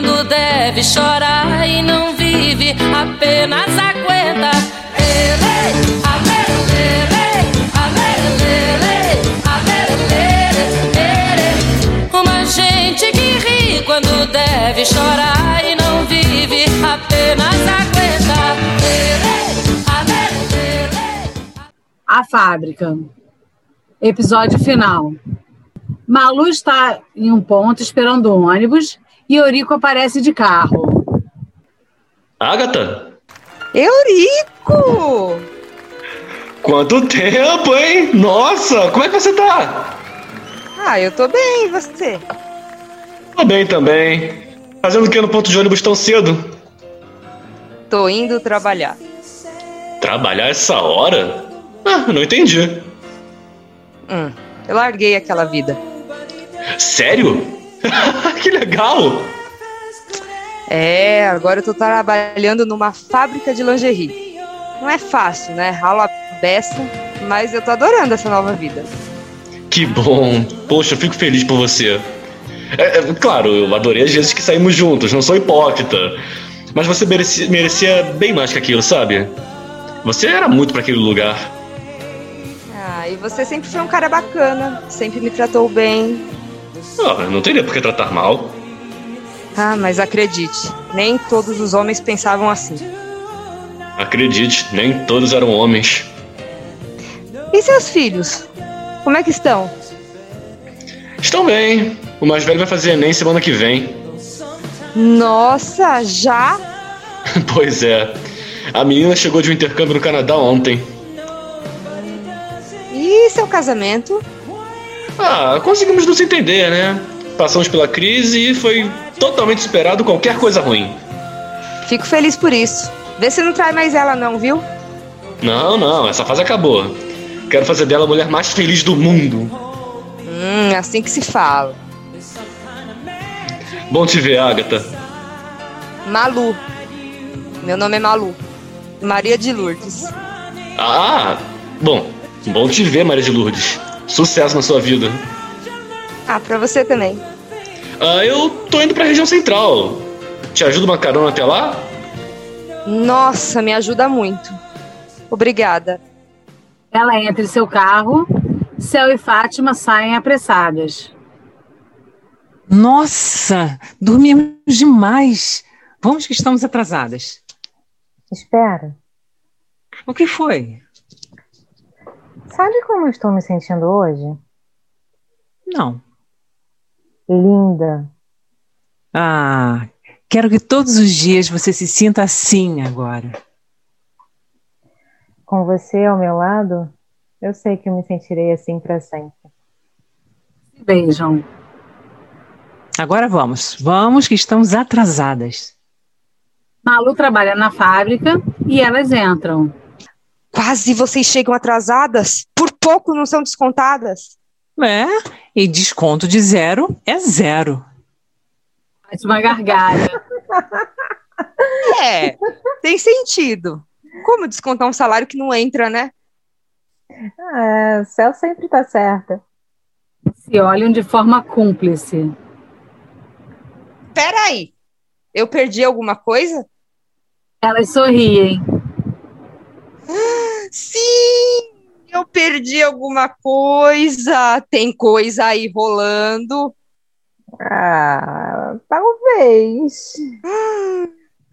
quando deve chorar e não vive, apenas aguenta. Uma gente que ri quando deve chorar e não vive, apenas aguenta. A fábrica. Episódio final. Malu está em um ponto esperando o ônibus Eurico aparece de carro. Agatha? Eurico! Quanto tempo, hein? Nossa, como é que você tá? Ah, eu tô bem, e você? Tô bem também. Fazendo o que no ponto de ônibus tão cedo? Tô indo trabalhar. Trabalhar essa hora? Ah, não entendi. Hum, eu larguei aquela vida. Sério? que legal! É, agora eu tô trabalhando numa fábrica de lingerie. Não é fácil, né? Ralo a beça, mas eu tô adorando essa nova vida. Que bom. Poxa, eu fico feliz por você. É, é, claro, eu adorei as vezes que saímos juntos, não sou hipócrita. Mas você merecia, merecia bem mais que aquilo, sabe? Você era muito para aquele lugar. Ah, e você sempre foi um cara bacana, sempre me tratou bem. Ah, não teria por que tratar mal. Ah, mas acredite, nem todos os homens pensavam assim. Acredite, nem todos eram homens. E seus filhos? Como é que estão? Estão bem. O mais velho vai fazer Enem semana que vem. Nossa, já? pois é. A menina chegou de um intercâmbio no Canadá ontem. E seu casamento? Ah, conseguimos nos entender, né? Passamos pela crise e foi totalmente superado qualquer coisa ruim. Fico feliz por isso. Vê se não trai mais ela não, viu? Não, não, essa fase acabou. Quero fazer dela a mulher mais feliz do mundo. Hum, assim que se fala. Bom te ver, Agatha. Malu. Meu nome é Malu. Maria de Lourdes. Ah, bom. Bom te ver, Maria de Lourdes. Sucesso na sua vida. Ah, pra você também. Ah, eu tô indo pra região central. Te ajuda uma carona até lá? Nossa, me ajuda muito. Obrigada. Ela entra em seu carro, Céu e Fátima saem apressadas. Nossa, dormimos demais. Vamos que estamos atrasadas. Espera. O que foi? Sabe como eu estou me sentindo hoje? Não. Linda. Ah, quero que todos os dias você se sinta assim agora. Com você ao meu lado, eu sei que eu me sentirei assim para sempre. Beijam. Agora vamos. Vamos que estamos atrasadas. Malu trabalha na fábrica e elas entram. Quase vocês chegam atrasadas? Por pouco não são descontadas? É, e desconto de zero é zero. Faz uma gargalha. é, tem sentido. Como descontar um salário que não entra, né? É, o céu sempre tá certa. Se olham de forma cúmplice. Peraí, eu perdi alguma coisa? Elas sorriem. Sim, eu perdi alguma coisa. Tem coisa aí rolando. Ah, talvez.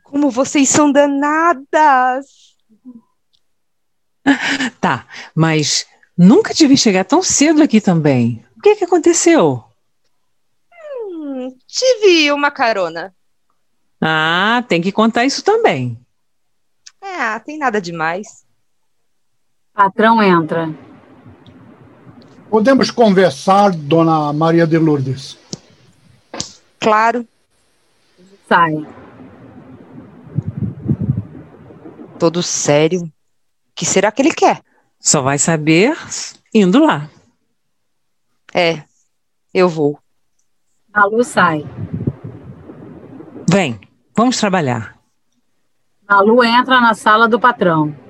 Como vocês são danadas. Tá, mas nunca tive chegar tão cedo aqui também. O que, que aconteceu? Hum, tive uma carona. Ah, tem que contar isso também. É, tem nada demais. Patrão entra. Podemos conversar, dona Maria de Lourdes? Claro. Sai. Todo sério. O que será que ele quer? Só vai saber indo lá. É, eu vou. Malu sai. Vem, vamos trabalhar. Malu entra na sala do patrão.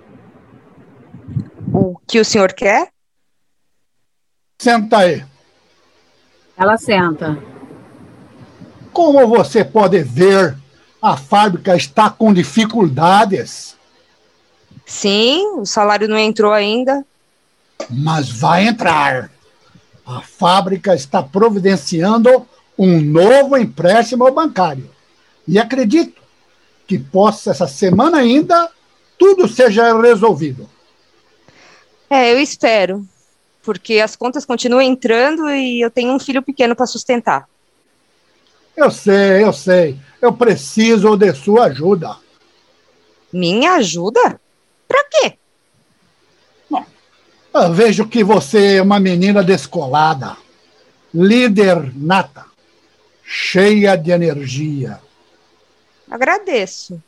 O que o senhor quer? Senta aí. Ela senta. Como você pode ver, a fábrica está com dificuldades, Sim, o salário não entrou ainda. mas vai entrar. A fábrica está providenciando um novo empréstimo bancário. E acredito que possa, essa semana ainda, tudo seja resolvido. É, eu espero. Porque as contas continuam entrando e eu tenho um filho pequeno para sustentar. Eu sei, eu sei. Eu preciso de sua ajuda. Minha ajuda? Pra quê? Eu vejo que você é uma menina descolada, líder nata, cheia de energia. Agradeço.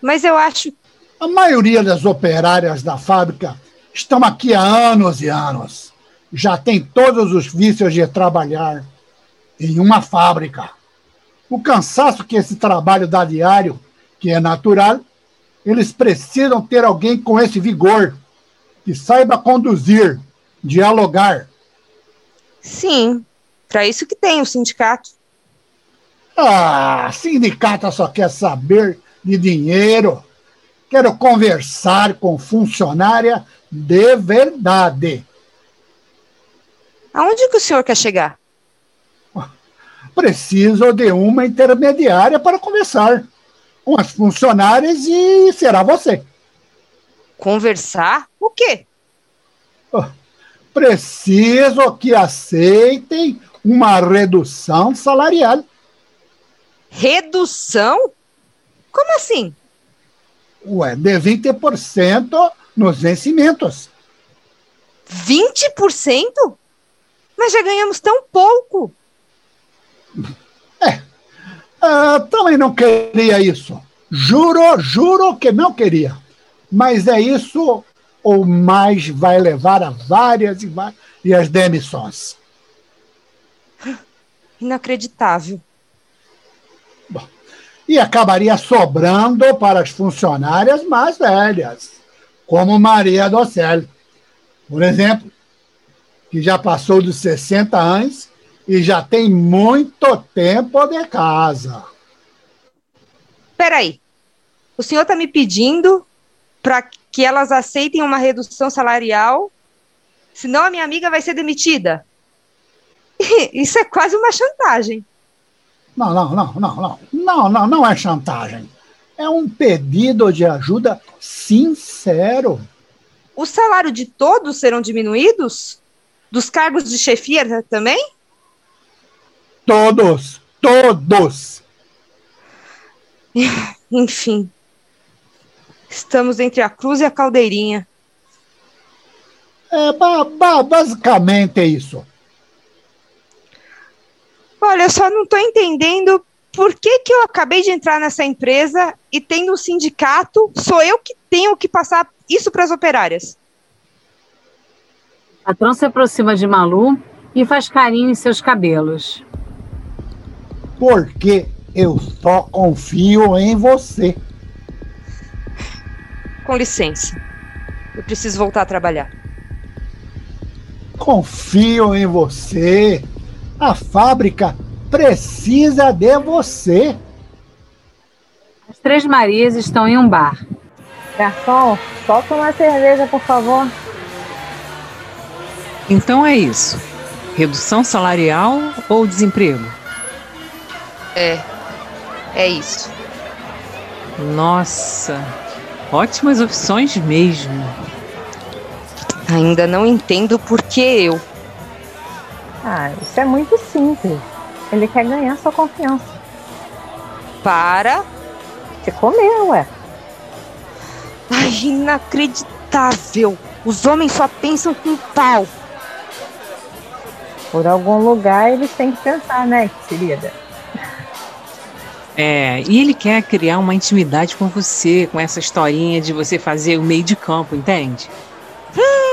Mas eu acho. A maioria das operárias da fábrica estão aqui há anos e anos. Já tem todos os vícios de trabalhar em uma fábrica. O cansaço que esse trabalho dá diário, que é natural, eles precisam ter alguém com esse vigor, que saiba conduzir, dialogar. Sim, para isso que tem o sindicato. Ah, sindicato só quer saber de dinheiro. Quero conversar com funcionária de verdade. Aonde que o senhor quer chegar? Preciso de uma intermediária para conversar com as funcionárias e será você. Conversar? O quê? Preciso que aceitem uma redução salarial. Redução? Como assim? Ué, de 20% nos vencimentos. 20%? Mas já ganhamos tão pouco. É. Ah, também não queria isso. Juro, juro que não queria. Mas é isso ou mais vai levar a várias e várias demissões. Inacreditável. E acabaria sobrando para as funcionárias mais velhas, como Maria Docel, por exemplo, que já passou dos 60 anos e já tem muito tempo de casa. Peraí. O senhor está me pedindo para que elas aceitem uma redução salarial, senão a minha amiga vai ser demitida? Isso é quase uma chantagem. Não, não, não, não, não. Não, não, não é chantagem. É um pedido de ajuda sincero. O salário de todos serão diminuídos? Dos cargos de chefia também? Todos, todos. Enfim. Estamos entre a cruz e a caldeirinha. É ba ba basicamente é isso. Olha, eu só não estou entendendo por que, que eu acabei de entrar nessa empresa e tendo um sindicato, sou eu que tenho que passar isso para as operárias. O patrão se aproxima de Malu e faz carinho em seus cabelos. Porque eu só confio em você. Com licença. Eu preciso voltar a trabalhar. Confio em você. A fábrica precisa de você. As Três Marias estão em um bar. Garçom, solta uma cerveja, por favor. Então é isso. Redução salarial ou desemprego? É. É isso. Nossa, ótimas opções mesmo. Ainda não entendo por que eu. Ah, isso é muito simples. Ele quer ganhar sua confiança. Para. Te comer, ué. Ai, inacreditável. Os homens só pensam com pau. Por algum lugar eles têm que pensar, né, querida? É, e ele quer criar uma intimidade com você, com essa historinha de você fazer o meio de campo, entende? Hum,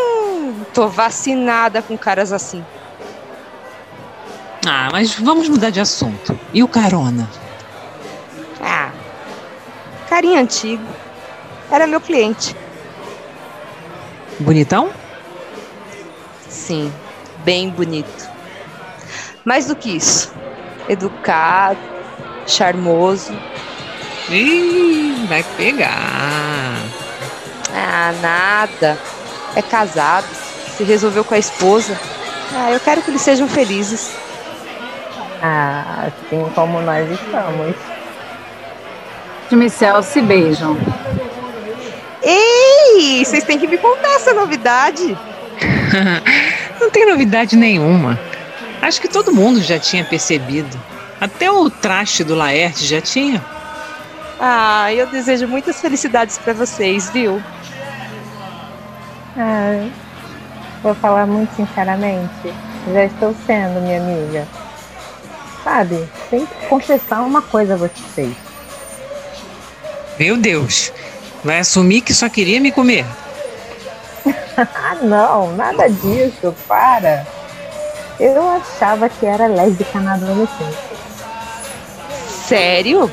Tô vacinada com caras assim. Ah, mas vamos mudar de assunto. E o carona? Ah, carinha antigo. Era meu cliente. Bonitão? Sim, bem bonito. Mais do que isso, educado, charmoso. Ih, vai pegar. Ah, nada. É casado, se resolveu com a esposa. Ah, eu quero que eles sejam felizes. Ah, assim como nós estamos. Tim e Céu se beijam. Ei, vocês têm que me contar essa novidade. Não tem novidade nenhuma. Acho que todo mundo já tinha percebido. Até o traste do Laerte já tinha. Ah, eu desejo muitas felicidades para vocês, viu? Ah, vou falar muito sinceramente. Já estou sendo, minha amiga. Sabe, tem que confessar uma coisa a vocês. Meu Deus, vai assumir que só queria me comer. ah, não, nada disso, para. Eu achava que era lésbica na adolescência. Sério?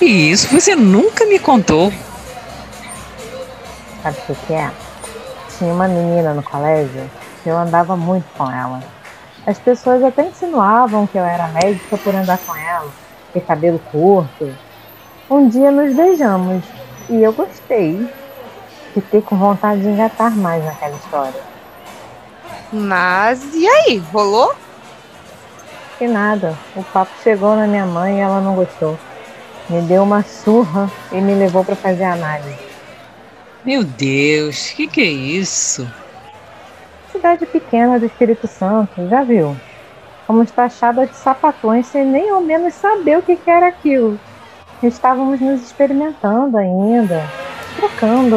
E isso você nunca me contou. Sabe o que, que é? Tinha uma menina no colégio que eu andava muito com ela. As pessoas até insinuavam que eu era lésbica por andar com ela, ter cabelo curto. Um dia nos beijamos e eu gostei. Fiquei com vontade de engatar mais naquela história. Mas e aí, rolou? Que nada. O papo chegou na minha mãe e ela não gostou. Me deu uma surra e me levou para fazer análise. Meu Deus, que que é isso? Cidade pequena do Espírito Santo, já viu? Fomos taxadas de sapatões sem nem ao menos saber o que, que era aquilo. Estávamos nos experimentando ainda, trocando,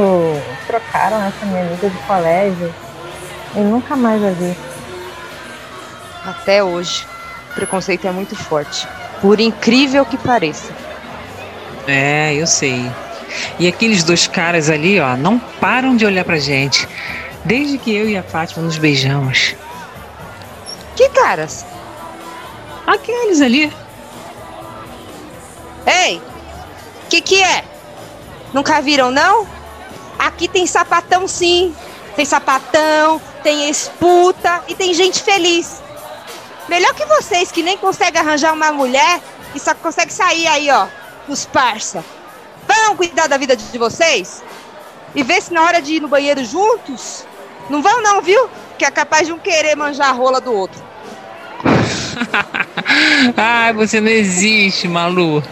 trocaram essa minha amiga de colégio e nunca mais a vi. Até hoje, o preconceito é muito forte, por incrível que pareça. É, eu sei. E aqueles dois caras ali, ó, não param de olhar pra gente. Desde que eu e a Fátima nos beijamos. Que caras? Aqueles ali. Ei! Que que é? Nunca viram, não? Aqui tem sapatão sim. Tem sapatão, tem esputa e tem gente feliz. Melhor que vocês que nem conseguem arranjar uma mulher e só consegue sair aí, ó, os parça. Vão cuidar da vida de vocês? E ver se na hora de ir no banheiro juntos? Não vão não, viu? Que é capaz de um querer manjar a rola do outro. Ai, você não existe, Malu.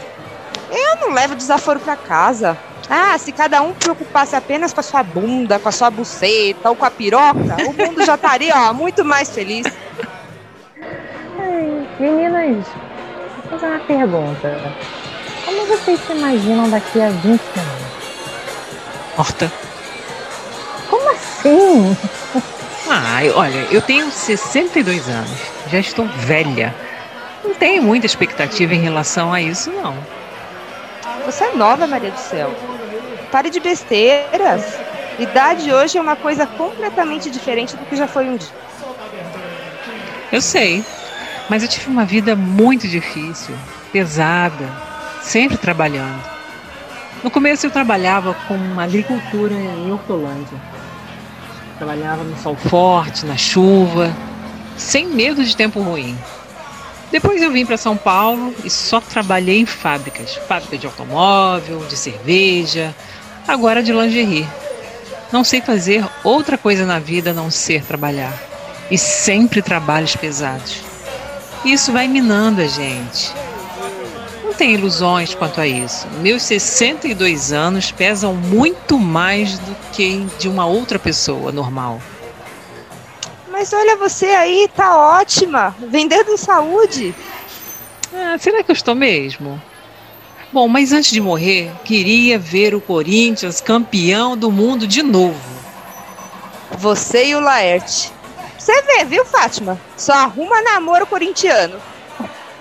Eu não levo desaforo pra casa. Ah, se cada um preocupasse apenas com a sua bunda, com a sua buceta ou com a piroca, o mundo já estaria, ó, muito mais feliz. Ai, meninas, vou fazer uma pergunta. Como vocês se imaginam daqui a 20 anos? Morta. Como assim? Ai, olha, eu tenho 62 anos. Já estou velha. Não tenho muita expectativa em relação a isso, não. Você é nova, Maria do Céu. Pare de besteiras. Idade hoje é uma coisa completamente diferente do que já foi um dia. Eu sei, mas eu tive uma vida muito difícil, pesada, sempre trabalhando. No começo eu trabalhava com agricultura em Hortolândia. Trabalhava no sol forte, na chuva, sem medo de tempo ruim. Depois eu vim para São Paulo e só trabalhei em fábricas, fábrica de automóvel, de cerveja, agora de lingerie. Não sei fazer outra coisa na vida a não ser trabalhar. E sempre trabalhos pesados. Isso vai minando a gente. Tem ilusões quanto a isso. Meus 62 anos pesam muito mais do que de uma outra pessoa normal. Mas olha você aí, tá ótima, vendendo saúde. Ah, será que eu estou mesmo? Bom, mas antes de morrer, queria ver o Corinthians campeão do mundo de novo. Você e o Laerte. Você vê, viu, Fátima? Só arruma namoro corintiano.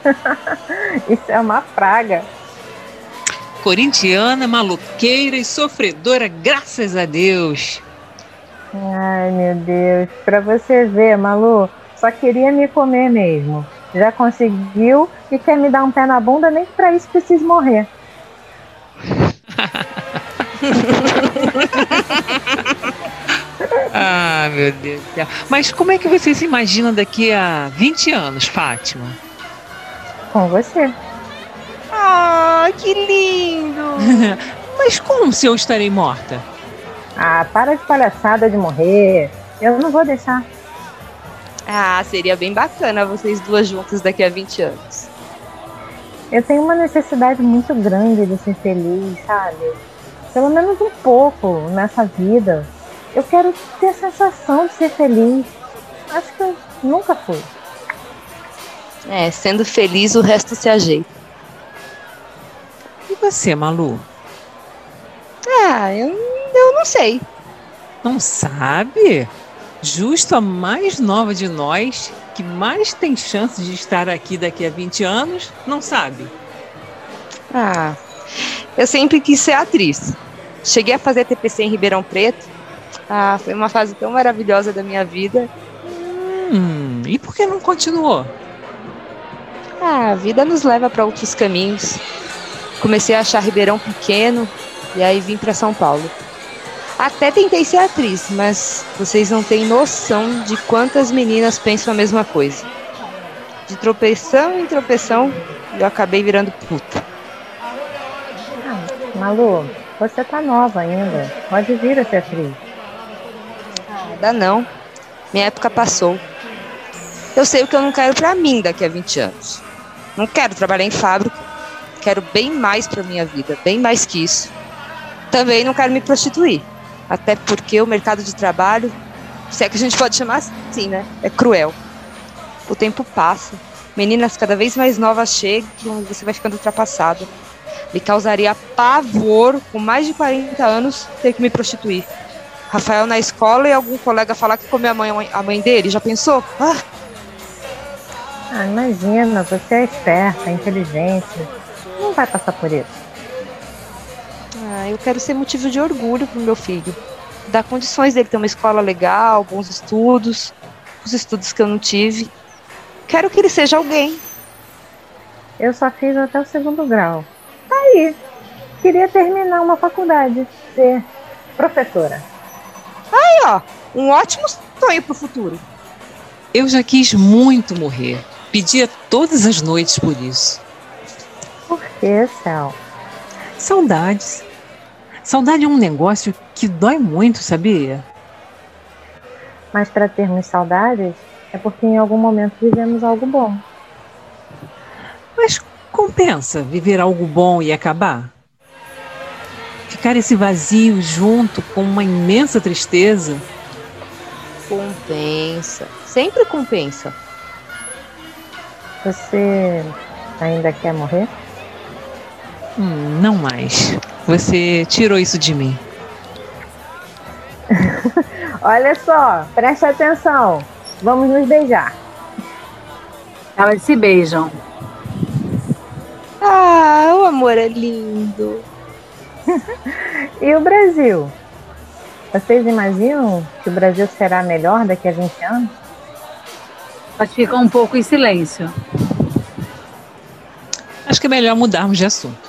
Isso é uma praga. Corintiana, maluqueira e sofredora, graças a Deus. Ai, meu Deus. Pra você ver, Malu, só queria me comer mesmo. Já conseguiu e quer me dar um pé na bunda, nem pra isso preciso morrer. ah, meu Deus do céu. Mas como é que você se imagina daqui a 20 anos, Fátima? Com você. Ah, que lindo! Mas como se eu estarei morta? Ah, para de palhaçada de morrer. Eu não vou deixar. Ah, seria bem bacana vocês duas juntas daqui a 20 anos. Eu tenho uma necessidade muito grande de ser feliz, sabe? Pelo menos um pouco nessa vida. Eu quero ter a sensação de ser feliz. Acho que eu nunca fui. É, sendo feliz, o resto se ajeita. E você, Malu? Ah, eu, eu não sei. Não sabe? Justo a mais nova de nós, que mais tem chance de estar aqui daqui a 20 anos, não sabe? Ah, eu sempre quis ser atriz. Cheguei a fazer TPC em Ribeirão Preto. Ah, foi uma fase tão maravilhosa da minha vida. Hum, e por que não continuou? Ah, a vida nos leva para outros caminhos. Comecei a achar Ribeirão pequeno e aí vim para São Paulo. Até tentei ser atriz, mas vocês não têm noção de quantas meninas pensam a mesma coisa. De tropeção em tropeção, eu acabei virando puta. Ah, Malu, você tá nova ainda. Pode vir a ser atriz. Dá não. Minha época passou. Eu sei o que eu não quero para mim daqui a 20 anos. Não quero trabalhar em fábrica. Quero bem mais para minha vida, bem mais que isso. Também não quero me prostituir. Até porque o mercado de trabalho, se é que a gente pode chamar assim, né? É cruel. O tempo passa. Meninas cada vez mais novas chegam e você vai ficando ultrapassada. Me causaria pavor, com mais de 40 anos, ter que me prostituir. Rafael na escola e algum colega falar que comeu a mãe, a mãe dele. Já pensou? Ah! Ah, imagina, você é esperta, inteligente. Não vai passar por isso. Ah, eu quero ser motivo de orgulho pro meu filho. Dar condições dele ter uma escola legal, bons estudos, os estudos que eu não tive. Quero que ele seja alguém. Eu só fiz até o segundo grau. Tá aí. Queria terminar uma faculdade, ser professora. Aí, ó, um ótimo sonho pro futuro. Eu já quis muito morrer. Pedia todas as noites por isso. Por que, Céu? Saudades. Saudade é um negócio que dói muito, sabia? Mas para termos saudades, é porque em algum momento vivemos algo bom. Mas compensa viver algo bom e acabar? Ficar esse vazio junto com uma imensa tristeza? Compensa. Sempre compensa. Você ainda quer morrer? Hum, não mais. Você tirou isso de mim. Olha só, preste atenção. Vamos nos beijar. Elas se beijam. Ah, o amor é lindo. e o Brasil? Vocês imaginam que o Brasil será melhor daqui a 20 anos? Elas ficam um pouco em silêncio. Acho que é melhor mudarmos de assunto.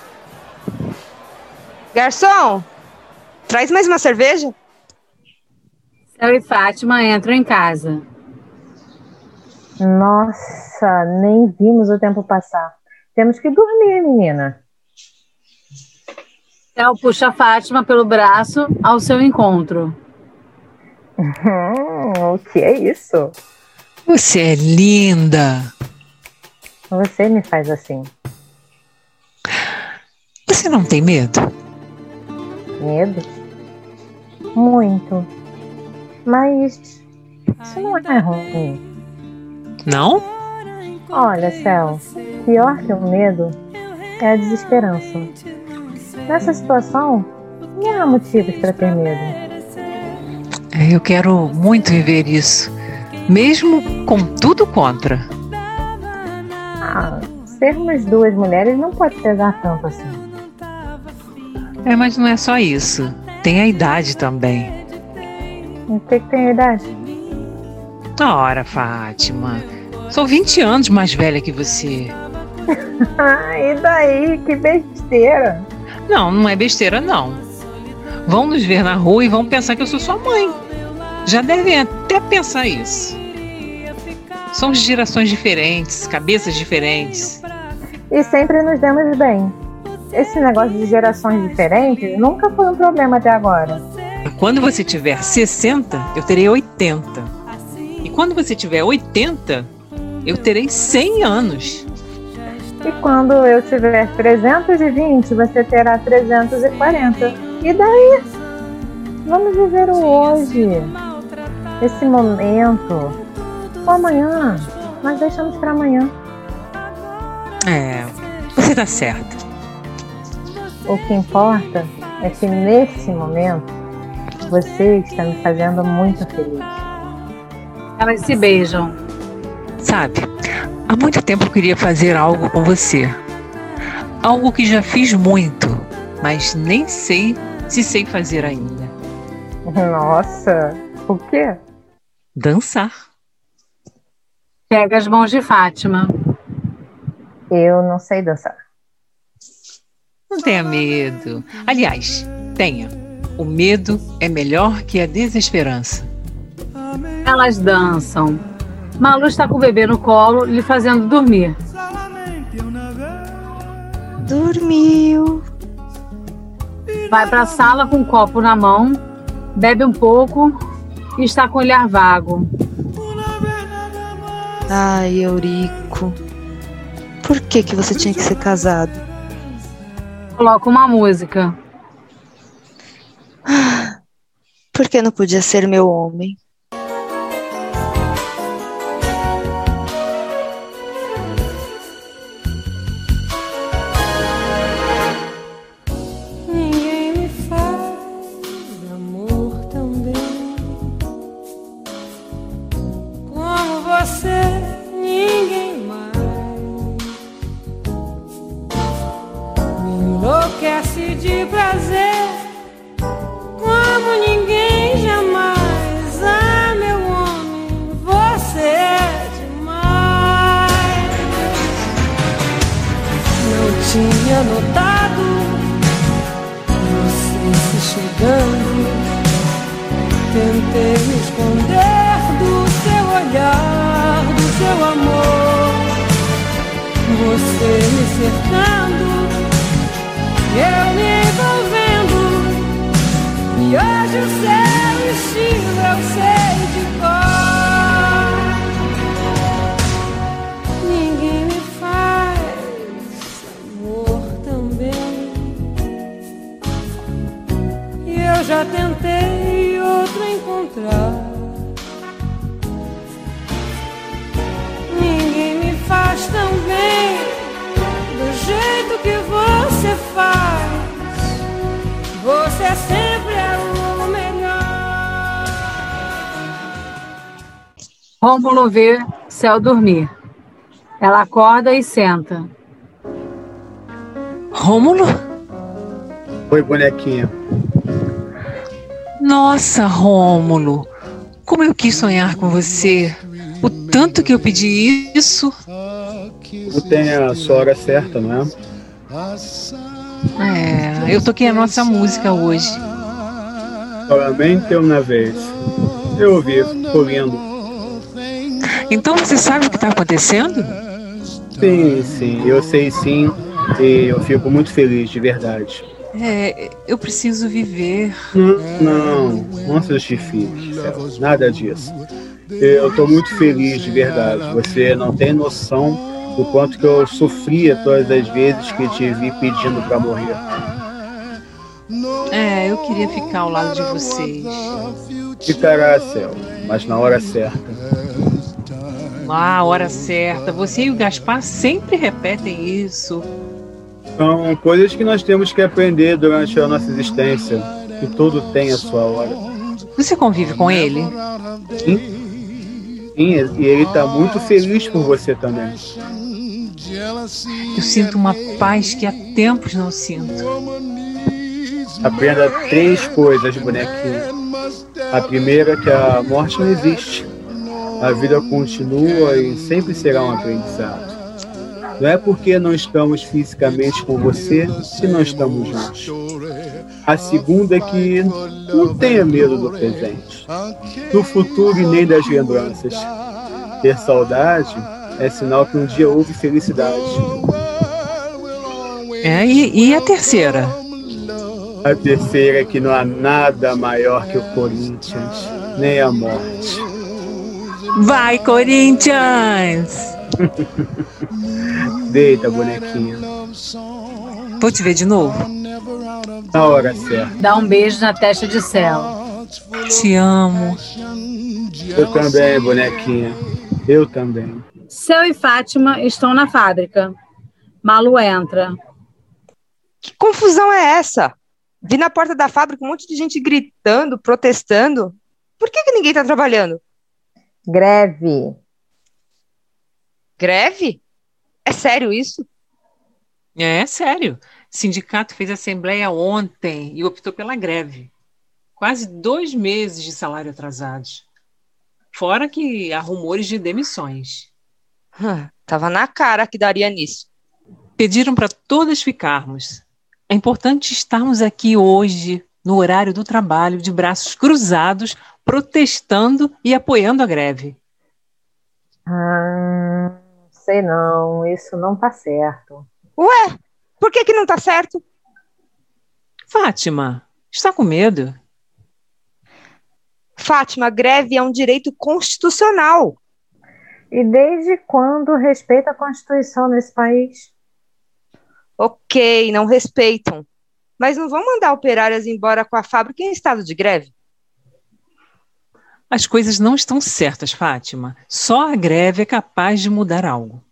Garçom, traz mais uma cerveja? Céu e Fátima entram em casa. Nossa, nem vimos o tempo passar. Temos que dormir, menina. Céu puxa a Fátima pelo braço ao seu encontro. Hum, o que é isso? Você é linda. Você me faz assim. Você não tem medo? Medo? Muito. Mas isso não é ruim. Não? Olha, Céu, pior que o medo é a desesperança. Nessa situação, não há motivos para ter medo. É, eu quero muito viver isso, mesmo com tudo contra. Ah, sermos duas mulheres não pode pesar tanto assim. É, mas não é só isso. Tem a idade também. O que, que tem a idade? Ora, Fátima, sou 20 anos mais velha que você. e daí? Que besteira. Não, não é besteira, não. Vão nos ver na rua e vão pensar que eu sou sua mãe. Já devem até pensar isso. Somos de gerações diferentes, cabeças diferentes. E sempre nos demos bem. Esse negócio de gerações diferentes nunca foi um problema até agora. Quando você tiver 60, eu terei 80. E quando você tiver 80, eu terei 100 anos. E quando eu tiver 320, você terá 340. E daí? Vamos viver o hoje. Esse momento. O amanhã. Nós deixamos para amanhã. É, você tá certa. O que importa é que nesse momento você está me fazendo muito feliz. Elas se beijam. Sabe, há muito tempo eu queria fazer algo com você. Algo que já fiz muito, mas nem sei se sei fazer ainda. Nossa, o quê? Dançar. Pega as mãos de Fátima. Eu não sei dançar. Não tenha medo. Aliás, tenha. O medo é melhor que a desesperança. Elas dançam. Malu está com o bebê no colo, lhe fazendo dormir. Dormiu. Vai para a sala com o copo na mão, bebe um pouco e está com o olhar vago. Ai, Eurico. Por que, que você tinha que ser casado? Coloca uma música. Por que não podia ser meu homem? Vê céu dormir. Ela acorda e senta. Rômulo? Oi, bonequinha. Nossa, Rômulo. Como eu quis sonhar com você. O tanto que eu pedi isso. Tudo tem a sua hora certa, não é? É, eu toquei a nossa música hoje. Solamente uma vez. Eu ouvi, ficou lindo. Então você sabe o que está acontecendo? Sim, sim, eu sei sim. E eu fico muito feliz, de verdade. É, eu preciso viver. Não, não, não se justifique, nada disso. Eu tô muito feliz, de verdade. Você não tem noção do quanto que eu sofria todas as vezes que te vi pedindo para morrer. É, eu queria ficar ao lado de vocês. Ficará, Céu, mas na hora certa. Ah, a hora certa. Você e o Gaspar sempre repetem isso. São coisas que nós temos que aprender durante a nossa existência. Que tudo tem a sua hora. Você convive com ele? Sim. Sim, e ele está muito feliz por você também. Eu sinto uma paz que há tempos não sinto. Aprenda três coisas, bonequinho. A primeira é que a morte não existe. A vida continua e sempre será um aprendizado. Não é porque não estamos fisicamente com você que não estamos juntos. A segunda é que não tenha medo do presente, do futuro e nem das lembranças. Ter saudade é sinal que um dia houve felicidade. É, e, e a terceira? A terceira é que não há nada maior que o Corinthians, nem a morte. Vai, Corinthians! Deita, bonequinha. Vou te ver de novo. Na hora certa. Dá um beijo na testa de céu. Te amo. Eu também, bonequinha. Eu também. Céu e Fátima estão na fábrica. Malu entra. Que confusão é essa? Vi na porta da fábrica um monte de gente gritando, protestando. Por que, que ninguém está trabalhando? Greve. Greve? É sério isso? É, sério. O sindicato fez assembleia ontem e optou pela greve. Quase dois meses de salário atrasados. Fora que há rumores de demissões. Hum, tava na cara que daria nisso. Pediram para todas ficarmos. É importante estarmos aqui hoje, no horário do trabalho, de braços cruzados, protestando e apoiando a greve. Ah, sei não, isso não tá certo. Ué, por que que não tá certo? Fátima, está com medo? Fátima, greve é um direito constitucional. E desde quando respeita a Constituição nesse país? Ok, não respeitam. Mas não vão mandar operárias embora com a fábrica em estado de greve? As coisas não estão certas, Fátima. Só a greve é capaz de mudar algo.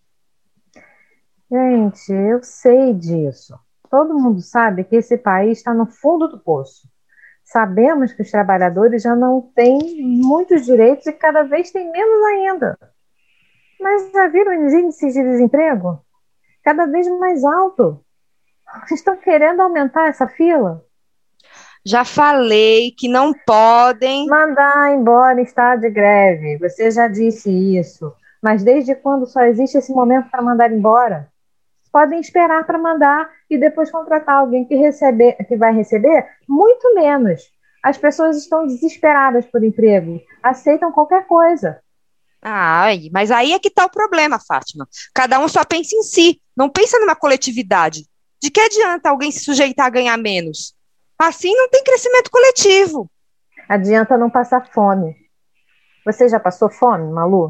Gente, eu sei disso. Todo mundo sabe que esse país está no fundo do poço. Sabemos que os trabalhadores já não têm muitos direitos e cada vez têm menos ainda. Mas já viram os índices de desemprego? Cada vez mais alto. Estão querendo aumentar essa fila? Já falei que não podem. Mandar embora em estado de greve. Você já disse isso. Mas desde quando só existe esse momento para mandar embora? Podem esperar para mandar e depois contratar alguém que, receber, que vai receber muito menos. As pessoas estão desesperadas por emprego, aceitam qualquer coisa. Ai, mas aí é que está o problema, Fátima. Cada um só pensa em si, não pensa numa coletividade. De que adianta alguém se sujeitar a ganhar menos? Assim não tem crescimento coletivo. Adianta não passar fome. Você já passou fome, Malu?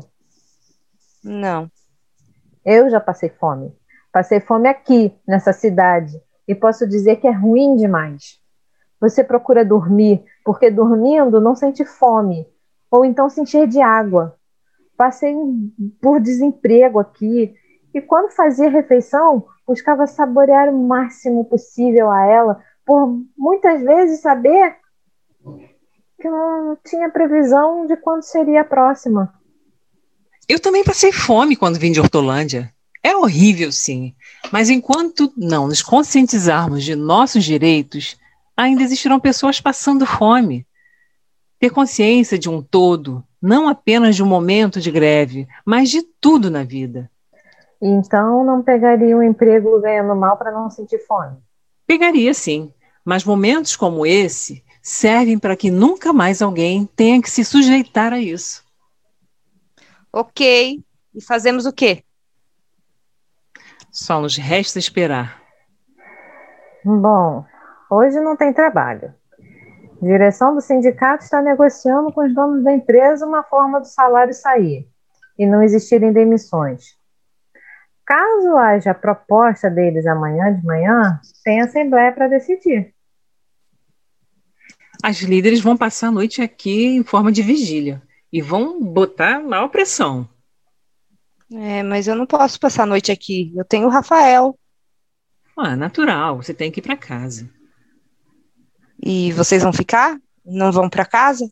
Não. Eu já passei fome. Passei fome aqui, nessa cidade, e posso dizer que é ruim demais. Você procura dormir, porque dormindo não sente fome, ou então se encher de água. Passei por desemprego aqui, e quando fazia refeição, buscava saborear o máximo possível a ela, por muitas vezes saber que não tinha previsão de quando seria a próxima. Eu também passei fome quando vim de Hortolândia. É horrível, sim, mas enquanto não nos conscientizarmos de nossos direitos, ainda existirão pessoas passando fome. Ter consciência de um todo, não apenas de um momento de greve, mas de tudo na vida. Então não pegaria um emprego ganhando mal para não sentir fome? Pegaria sim, mas momentos como esse servem para que nunca mais alguém tenha que se sujeitar a isso. Ok, e fazemos o quê? Só nos resta esperar. Bom, hoje não tem trabalho. A direção do sindicato está negociando com os donos da empresa uma forma do salário sair e não existirem demissões. Caso haja proposta deles amanhã de manhã, tem assembleia para decidir. As líderes vão passar a noite aqui em forma de vigília e vão botar maior pressão. É, mas eu não posso passar a noite aqui. Eu tenho o Rafael. Ah, natural, você tem que ir para casa. E vocês vão ficar? Não vão para casa?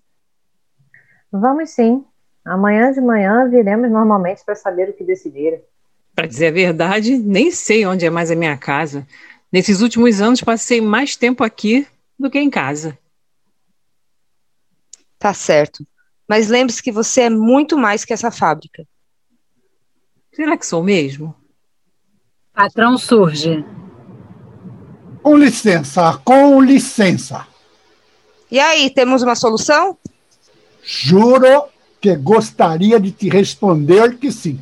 Vamos sim. Amanhã de manhã viremos normalmente para saber o que decidirem. Para dizer a verdade, nem sei onde é mais a minha casa. Nesses últimos anos passei mais tempo aqui do que em casa. Tá certo. Mas lembre-se que você é muito mais que essa fábrica. Será que sou mesmo? Patrão surge. Com licença, com licença. E aí, temos uma solução? Juro que gostaria de te responder que sim.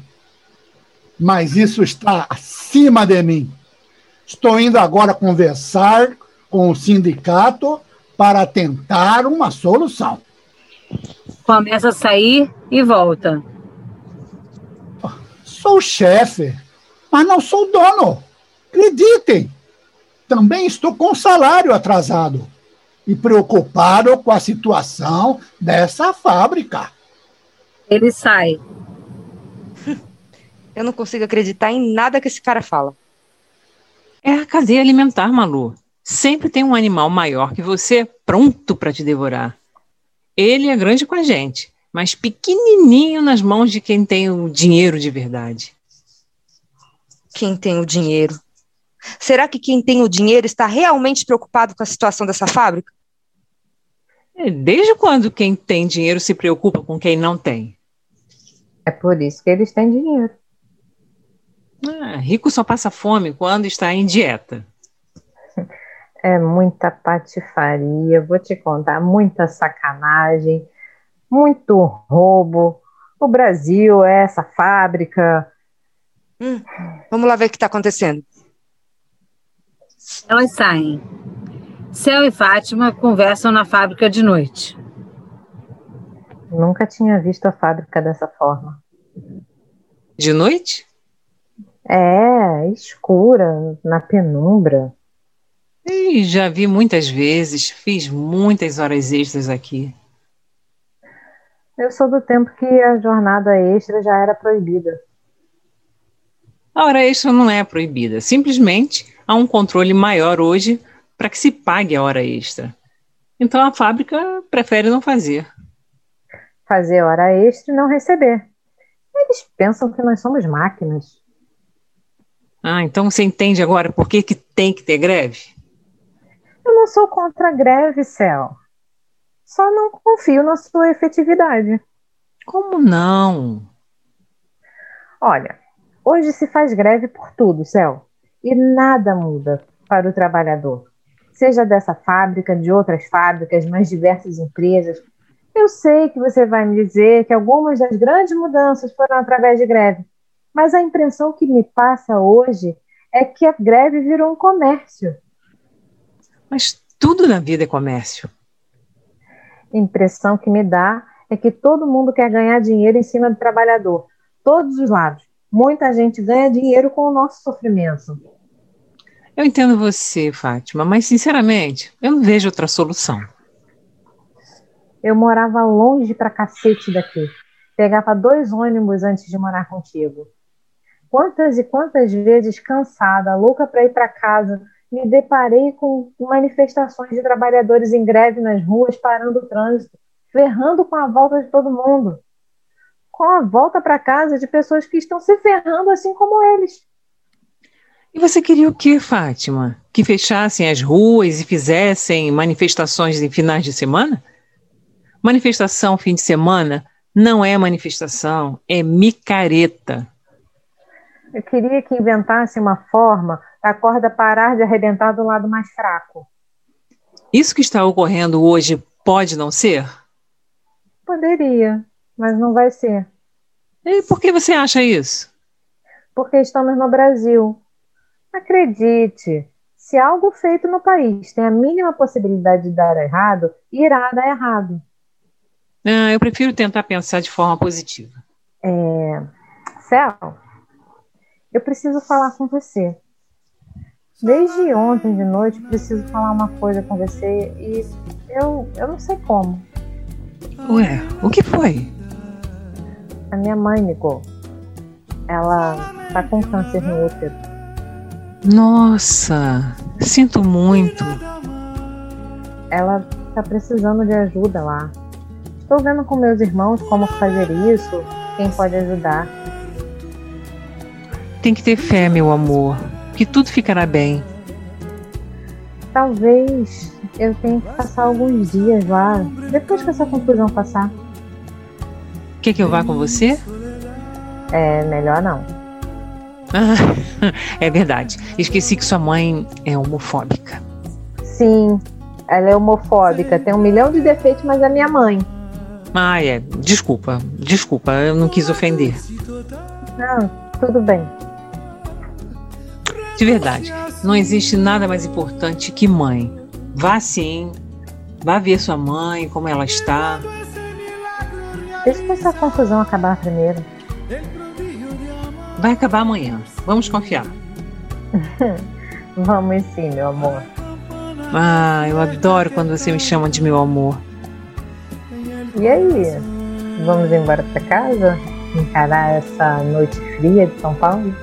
Mas isso está acima de mim. Estou indo agora conversar com o sindicato para tentar uma solução. Começa a sair e volta. Sou o chefe, mas não sou o dono. Acreditem. Também estou com o salário atrasado e preocupado com a situação dessa fábrica. Ele sai. Eu não consigo acreditar em nada que esse cara fala. É a cadeia alimentar, Malu. Sempre tem um animal maior que você pronto para te devorar. Ele é grande com a gente, mas pequenininho nas mãos de quem tem o dinheiro de verdade. Quem tem o dinheiro? Será que quem tem o dinheiro está realmente preocupado com a situação dessa fábrica? É, desde quando quem tem dinheiro se preocupa com quem não tem? É por isso que eles têm dinheiro. Ah, rico só passa fome quando está em dieta. É muita patifaria, vou te contar, muita sacanagem, muito roubo. O Brasil é essa fábrica. Hum, vamos lá ver o que está acontecendo. Elas saem. Céu e Fátima conversam na fábrica de noite. Nunca tinha visto a fábrica dessa forma. De noite? É, escura, na penumbra. E já vi muitas vezes, fiz muitas horas extras aqui. Eu sou do tempo que a jornada extra já era proibida. A hora extra não é proibida, simplesmente há um controle maior hoje para que se pague a hora extra. Então a fábrica prefere não fazer. Fazer hora extra e não receber. Eles pensam que nós somos máquinas. Ah, então você entende agora por que, que tem que ter greve? Eu não sou contra a greve, Céu. Só não confio na sua efetividade. Como não? Olha, hoje se faz greve por tudo, Céu. E nada muda para o trabalhador. Seja dessa fábrica, de outras fábricas, mais diversas empresas. Eu sei que você vai me dizer que algumas das grandes mudanças foram através de greve. Mas a impressão que me passa hoje é que a greve virou um comércio. Mas tudo na vida é comércio. A impressão que me dá é que todo mundo quer ganhar dinheiro em cima do trabalhador. Todos os lados. Muita gente ganha dinheiro com o nosso sofrimento. Eu entendo você, Fátima, mas sinceramente, eu não vejo outra solução. Eu morava longe pra cacete daqui. Pegava dois ônibus antes de morar contigo. Quantas e quantas vezes cansada, louca para ir para casa, me deparei com manifestações de trabalhadores em greve nas ruas, parando o trânsito, ferrando com a volta de todo mundo. Com a volta para casa de pessoas que estão se ferrando assim como eles. E você queria o que, Fátima? Que fechassem as ruas e fizessem manifestações em finais de semana? Manifestação fim de semana não é manifestação, é micareta. Eu queria que inventasse uma forma da corda parar de arrebentar do lado mais fraco. Isso que está ocorrendo hoje pode não ser? Poderia, mas não vai ser. E por que você acha isso? Porque estamos no Brasil. Acredite, se algo feito no país tem a mínima possibilidade de dar errado, irá dar errado. Ah, eu prefiro tentar pensar de forma positiva. É... Céu, eu preciso falar com você. Desde ontem de noite preciso falar uma coisa com você e eu, eu não sei como. Ué, o que foi? A minha mãe ligou. Ela tá com câncer no útero. Nossa, sinto muito. Ela tá precisando de ajuda lá. Estou vendo com meus irmãos como fazer isso, quem pode ajudar. Tem que ter fé, meu amor, que tudo ficará bem. talvez eu tenha que passar alguns dias lá, depois que essa confusão passar. Quer que eu vá com você? É melhor não. Ah, é verdade. Esqueci que sua mãe é homofóbica. Sim, ela é homofóbica, tem um milhão de defeitos, mas é minha mãe. Ah, é. Desculpa, desculpa, eu não quis ofender. Não, tudo bem. De verdade, não existe nada mais importante que mãe. Vá sim, vá ver sua mãe, como ela está. Deixa essa confusão acabar primeiro. Vai acabar amanhã. Vamos confiar. Vamos sim, meu amor. Ah, eu adoro quando você me chama de meu amor. E aí? Vamos embora para casa? Encarar essa noite fria de São Paulo?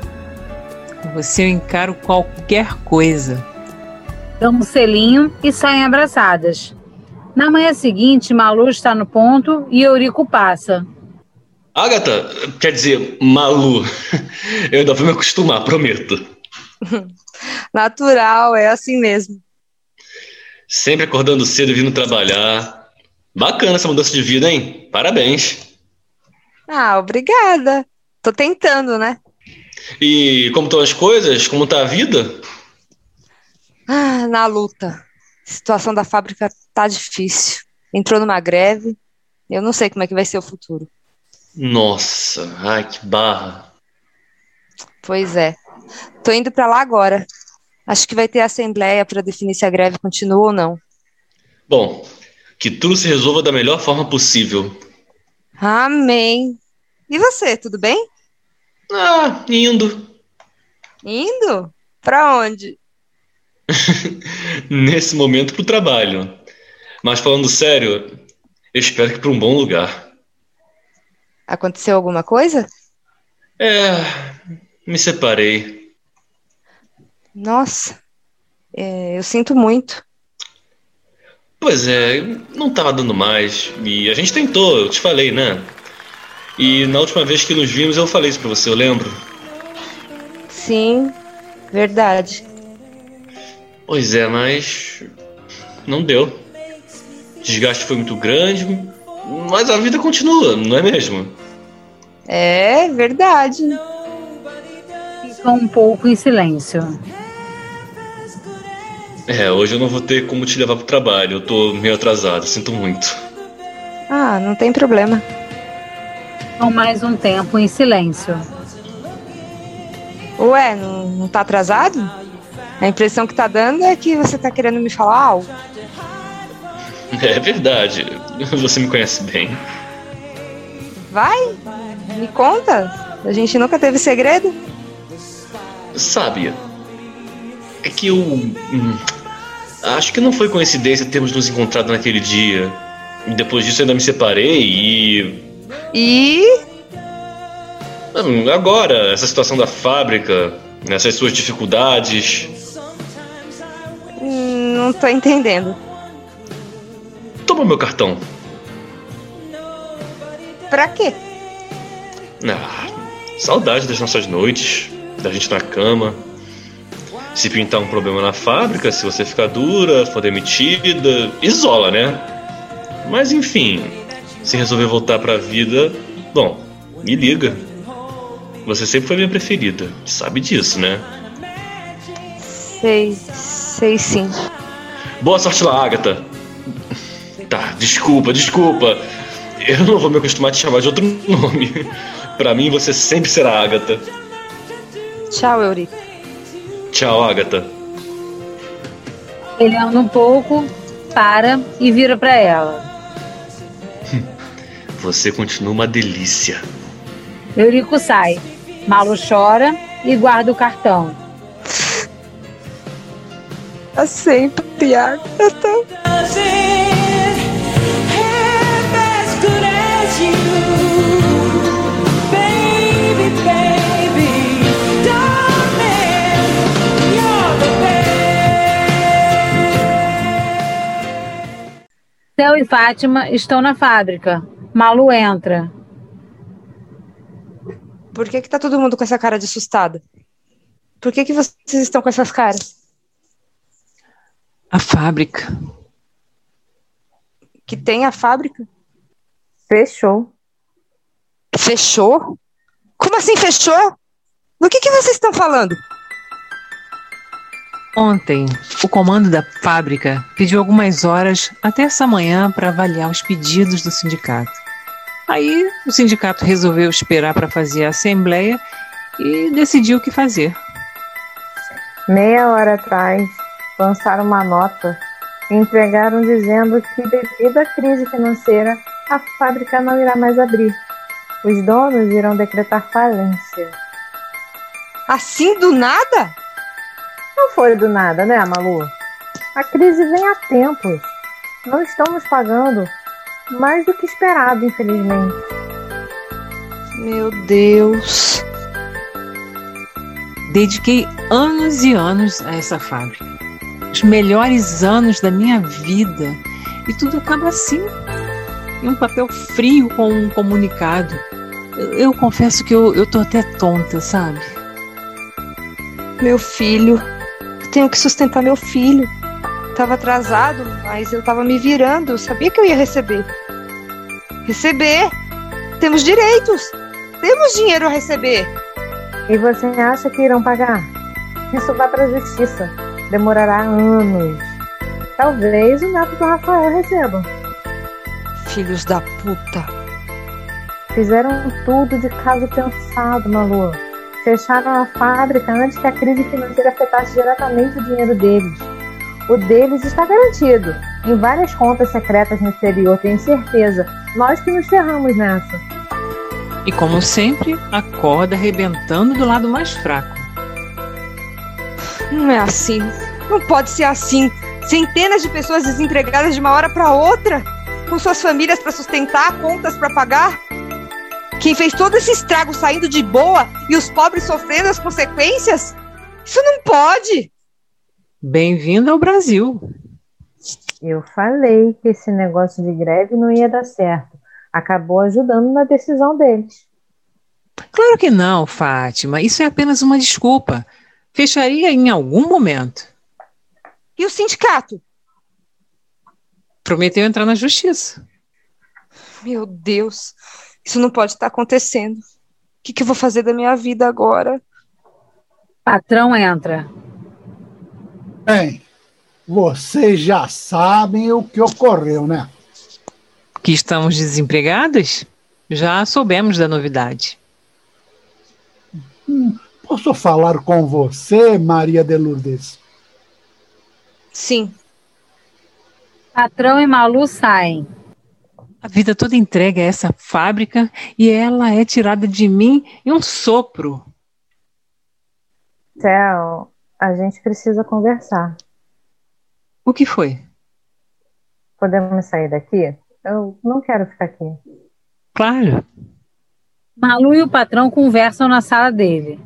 Você eu encaro qualquer coisa. Dão um selinho e saem abraçadas. Na manhã seguinte, Malu está no ponto e Eurico passa. Agatha, quer dizer, Malu. Eu ainda vou me acostumar, prometo. Natural, é assim mesmo. Sempre acordando cedo e vindo trabalhar. Bacana essa mudança de vida, hein? Parabéns. Ah, obrigada. Tô tentando, né? E como estão as coisas? Como tá a vida? Ah, na luta. A situação da fábrica tá difícil. Entrou numa greve. Eu não sei como é que vai ser o futuro. Nossa, ai que barra. Pois é. Tô indo para lá agora. Acho que vai ter assembleia para definir se a greve continua ou não. Bom, que tudo se resolva da melhor forma possível. Amém. E você, tudo bem? Ah, indo. Indo? Para onde? Nesse momento pro trabalho. Mas falando sério, eu espero que para um bom lugar. Aconteceu alguma coisa? É, me separei. Nossa, é, eu sinto muito. Pois é, não tava dando mais. E a gente tentou, eu te falei, né? E na última vez que nos vimos eu falei isso pra você, eu lembro. Sim, verdade. Pois é, mas. Não deu. O desgaste foi muito grande, mas a vida continua, não é mesmo? É verdade. Ficam um pouco em silêncio. É, hoje eu não vou ter como te levar pro trabalho, eu tô meio atrasado, sinto muito. Ah, não tem problema. Ficam mais um tempo em silêncio. Ué, não, não tá atrasado? A impressão que tá dando é que você tá querendo me falar algo. É verdade, você me conhece bem. Vai, me conta. A gente nunca teve segredo? Sabe, é que eu. hum, acho que não foi coincidência termos nos encontrado naquele dia. Depois disso, eu ainda me separei e. E. Agora, essa situação da fábrica, essas suas dificuldades. Não tô entendendo. Toma meu cartão. Pra quê? Ah, saudade das nossas noites, da gente na cama. Se pintar um problema na fábrica, se você ficar dura, for demitida, isola, né? Mas enfim, se resolver voltar pra vida, bom, me liga. Você sempre foi minha preferida, sabe disso, né? Sei, sei sim. Boa sorte lá, Agatha. Tá, desculpa, desculpa. Eu não vou me acostumar a te chamar de outro nome. Pra mim, você sempre será Agatha. Tchau, Eurico. Tchau, Agatha. Ele anda um pouco, para e vira para ela. Você continua uma delícia. Eurico sai. Malu chora e guarda o cartão. É sempre, Agatha. Theo e Fátima estão na fábrica. Malu entra. Por que que tá todo mundo com essa cara de assustada? Por que que vocês estão com essas caras? A fábrica. Que tem a fábrica? Fechou. Fechou? Como assim fechou? Do que, que vocês estão falando? Ontem, o comando da fábrica pediu algumas horas até essa manhã para avaliar os pedidos do sindicato. Aí, o sindicato resolveu esperar para fazer a assembleia e decidiu o que fazer. Meia hora atrás, lançaram uma nota e entregaram dizendo que, devido à crise financeira, a fábrica não irá mais abrir. Os donos irão decretar falência. Assim do nada? Não foi do nada, né, Malu? A crise vem há tempos. Não estamos pagando mais do que esperado, infelizmente. Meu Deus. Dediquei anos e anos a essa fábrica. Os melhores anos da minha vida. E tudo acaba assim. Em um papel frio com um comunicado. Eu, eu confesso que eu, eu tô até tonta, sabe? Meu filho. Eu tenho que sustentar meu filho. Tava atrasado, mas eu tava me virando. Eu sabia que eu ia receber. Receber! Temos direitos! Temos dinheiro a receber! E você acha que irão pagar? Isso vai para a justiça. Demorará anos. Talvez o neto do Rafael receba. Filhos da puta! Fizeram tudo de caso pensado, Malu. Fecharam a fábrica antes que a crise financeira afetasse diretamente o dinheiro deles. O deles está garantido em várias contas secretas no exterior, tenho certeza. Nós que nos ferramos nessa. E como sempre, a corda arrebentando do lado mais fraco. Não é assim. Não pode ser assim. Centenas de pessoas desempregadas de uma hora para outra, com suas famílias para sustentar, contas para pagar. Quem fez todo esse estrago saindo de boa e os pobres sofrendo as consequências? Isso não pode! Bem-vindo ao Brasil. Eu falei que esse negócio de greve não ia dar certo. Acabou ajudando na decisão deles. Claro que não, Fátima. Isso é apenas uma desculpa. Fecharia em algum momento. E o sindicato? Prometeu entrar na justiça. Meu Deus, isso não pode estar acontecendo. O que, que eu vou fazer da minha vida agora? Patrão entra. Bem, vocês já sabem o que ocorreu, né? Que estamos desempregados? Já soubemos da novidade. Hum, posso falar com você, Maria de Lourdes? Sim. Patrão e Malu saem. A vida toda entregue a essa fábrica e ela é tirada de mim em um sopro. Theo, a gente precisa conversar. O que foi? Podemos sair daqui? Eu não quero ficar aqui. Claro. Malu e o patrão conversam na sala dele.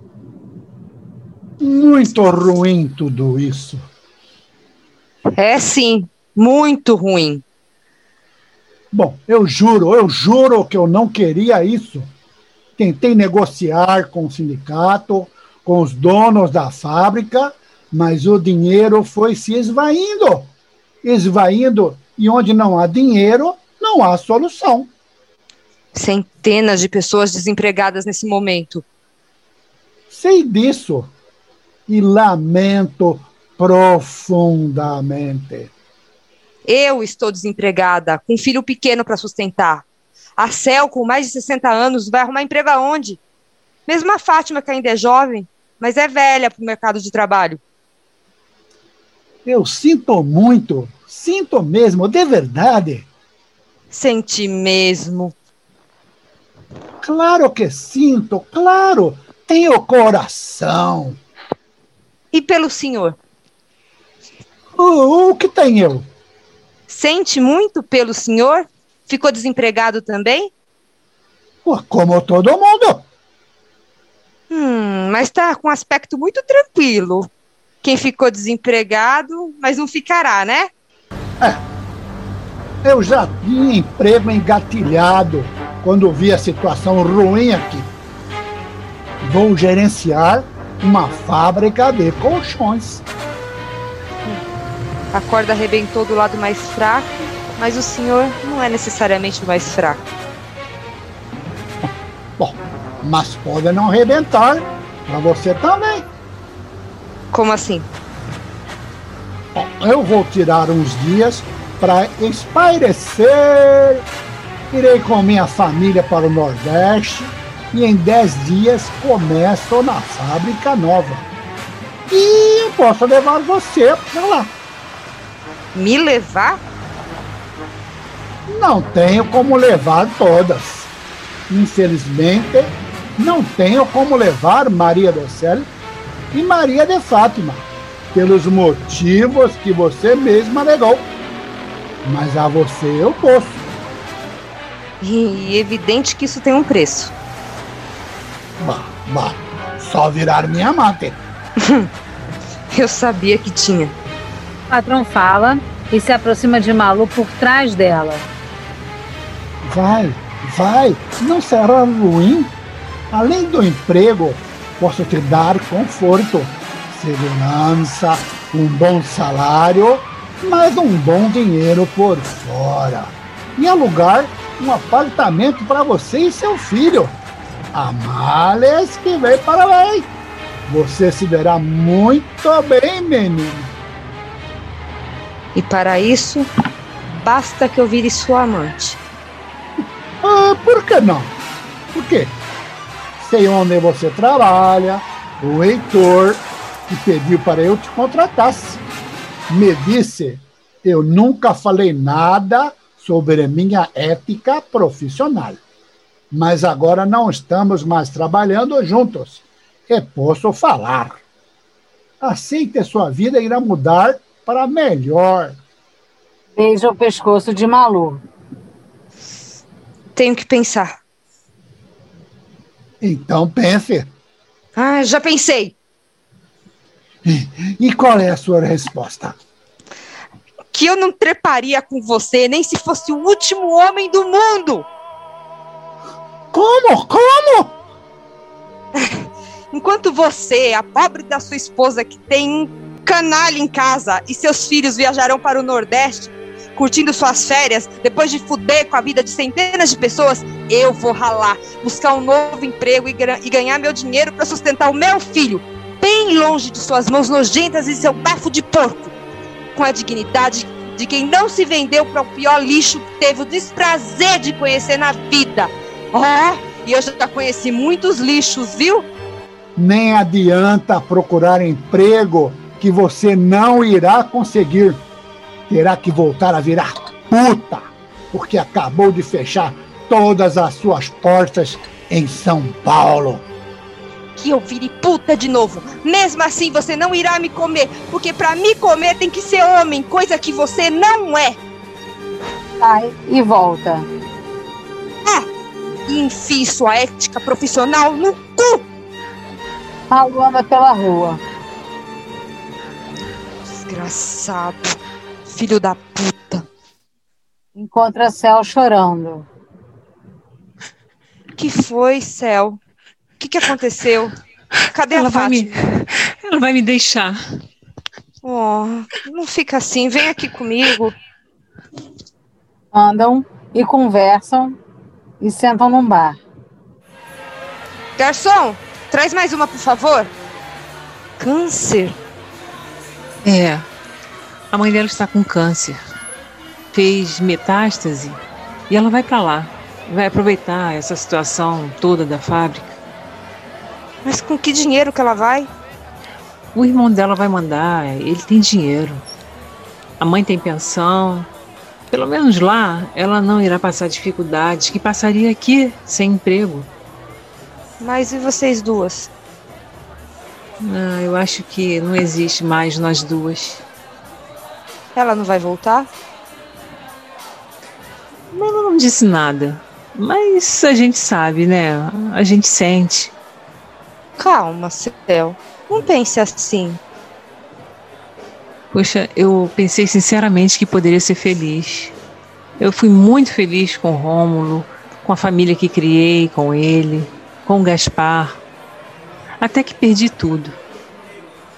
Muito ruim tudo isso. É sim, muito ruim. Bom, eu juro, eu juro que eu não queria isso. Tentei negociar com o sindicato, com os donos da fábrica, mas o dinheiro foi se esvaindo. Esvaindo, e onde não há dinheiro, não há solução. Centenas de pessoas desempregadas nesse momento. Sei disso e lamento profundamente. Eu estou desempregada, com um filho pequeno para sustentar. A Cel, com mais de 60 anos, vai arrumar emprego aonde? Mesmo a Fátima, que ainda é jovem, mas é velha para o mercado de trabalho. Eu sinto muito, sinto mesmo, de verdade. Senti mesmo. Claro que sinto, claro. Tenho coração. E pelo senhor? O, o que tem eu? Sente muito pelo senhor? Ficou desempregado também? Como todo mundo. Hum, mas está com um aspecto muito tranquilo. Quem ficou desempregado, mas não ficará, né? É. Eu já tinha emprego engatilhado quando vi a situação ruim aqui. Vou gerenciar uma fábrica de colchões. A corda arrebentou do lado mais fraco, mas o senhor não é necessariamente o mais fraco. Bom, mas pode não arrebentar para você também. Como assim? Bom, eu vou tirar uns dias para espairecer. Irei com minha família para o Nordeste e em dez dias começo na fábrica nova. E eu posso levar você para lá. Me levar? Não tenho como levar todas. Infelizmente, não tenho como levar Maria do Céu e Maria de Fátima, pelos motivos que você mesma alegou. Mas a você eu posso. E evidente que isso tem um preço. Bah, bah, só virar minha amante. eu sabia que tinha. O patrão fala e se aproxima de Malu por trás dela. Vai, vai, não será ruim. Além do emprego, posso te dar conforto, segurança, um bom salário, mas um bom dinheiro por fora. E alugar um apartamento para você e seu filho. A males que vem para bem. Você se verá muito bem, menino. E para isso, basta que eu vire sua amante. Ah, por que não? Por quê? Sei onde você trabalha, o Heitor, que pediu para eu te contratasse. Me disse, eu nunca falei nada sobre minha ética profissional. Mas agora não estamos mais trabalhando juntos. E posso falar. Aceite sua vida irá mudar para melhor. Beija o pescoço de Malu. Tenho que pensar. Então pense. Ah, já pensei. E, e qual é a sua resposta? Que eu não treparia com você nem se fosse o último homem do mundo. Como? Como? Enquanto você, a pobre da sua esposa que tem um canalha em casa e seus filhos viajarão para o Nordeste, curtindo suas férias, depois de fuder com a vida de centenas de pessoas, eu vou ralar, buscar um novo emprego e, e ganhar meu dinheiro para sustentar o meu filho, bem longe de suas mãos nojentas e seu bafo de porco, com a dignidade de quem não se vendeu para o pior lixo que teve o desprazer de conhecer na vida. Oh, e eu já conheci muitos lixos, viu? Nem adianta procurar emprego que você não irá conseguir. Terá que voltar a virar puta, porque acabou de fechar todas as suas portas em São Paulo. Que eu vire puta de novo. Mesmo assim, você não irá me comer, porque para me comer tem que ser homem, coisa que você não é. Sai e volta. Ah, e enfie sua ética profissional no cu. Malu anda pela rua. Desgraçado. Filho da puta. Encontra Céu chorando. que foi, Céu? O que, que aconteceu? Cadê ela a vai Fátima? me, Ela vai me deixar. Oh, não fica assim. Vem aqui comigo. Andam e conversam e sentam num bar. Garçom, traz mais uma, por favor. Câncer? É. A mãe dela está com câncer. Fez metástase e ela vai para lá. Vai aproveitar essa situação toda da fábrica. Mas com que dinheiro que ela vai? O irmão dela vai mandar, ele tem dinheiro. A mãe tem pensão. Pelo menos lá ela não irá passar dificuldades que passaria aqui sem emprego. Mas e vocês duas? Ah, eu acho que não existe mais nós duas. Ela não vai voltar? Ela não disse nada. Mas a gente sabe, né? A gente sente. Calma, Céu. Não pense assim. Poxa, eu pensei sinceramente que poderia ser feliz. Eu fui muito feliz com o Rômulo, com a família que criei, com ele, com o Gaspar. Até que perdi tudo.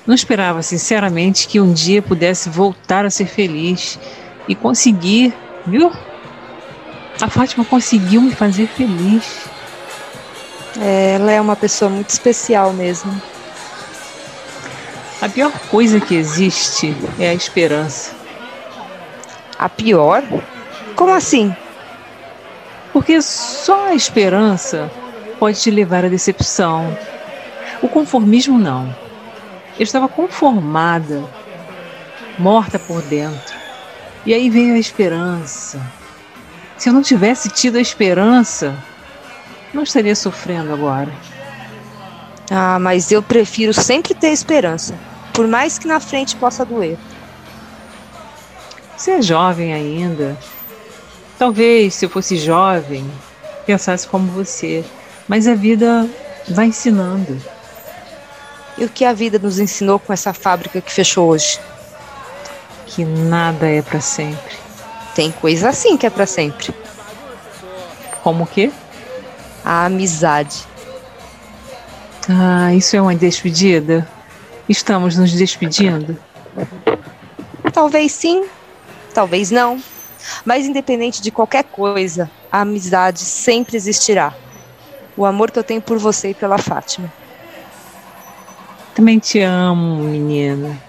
Não esperava, sinceramente, que um dia pudesse voltar a ser feliz e conseguir, viu? A Fátima conseguiu me fazer feliz. É, ela é uma pessoa muito especial mesmo. A pior coisa que existe é a esperança. A pior? Como assim? Porque só a esperança pode te levar à decepção. O conformismo não. Eu estava conformada, morta por dentro. E aí veio a esperança. Se eu não tivesse tido a esperança, não estaria sofrendo agora. Ah, mas eu prefiro sempre ter esperança, por mais que na frente possa doer. Você é jovem ainda. Talvez, se eu fosse jovem, pensasse como você. Mas a vida vai ensinando. E o que a vida nos ensinou com essa fábrica que fechou hoje? Que nada é para sempre. Tem coisa assim que é para sempre. Como o quê? A amizade. Ah, isso é uma despedida? Estamos nos despedindo? Talvez sim, talvez não. Mas independente de qualquer coisa, a amizade sempre existirá. O amor que eu tenho por você e pela Fátima. Também te amo, menina.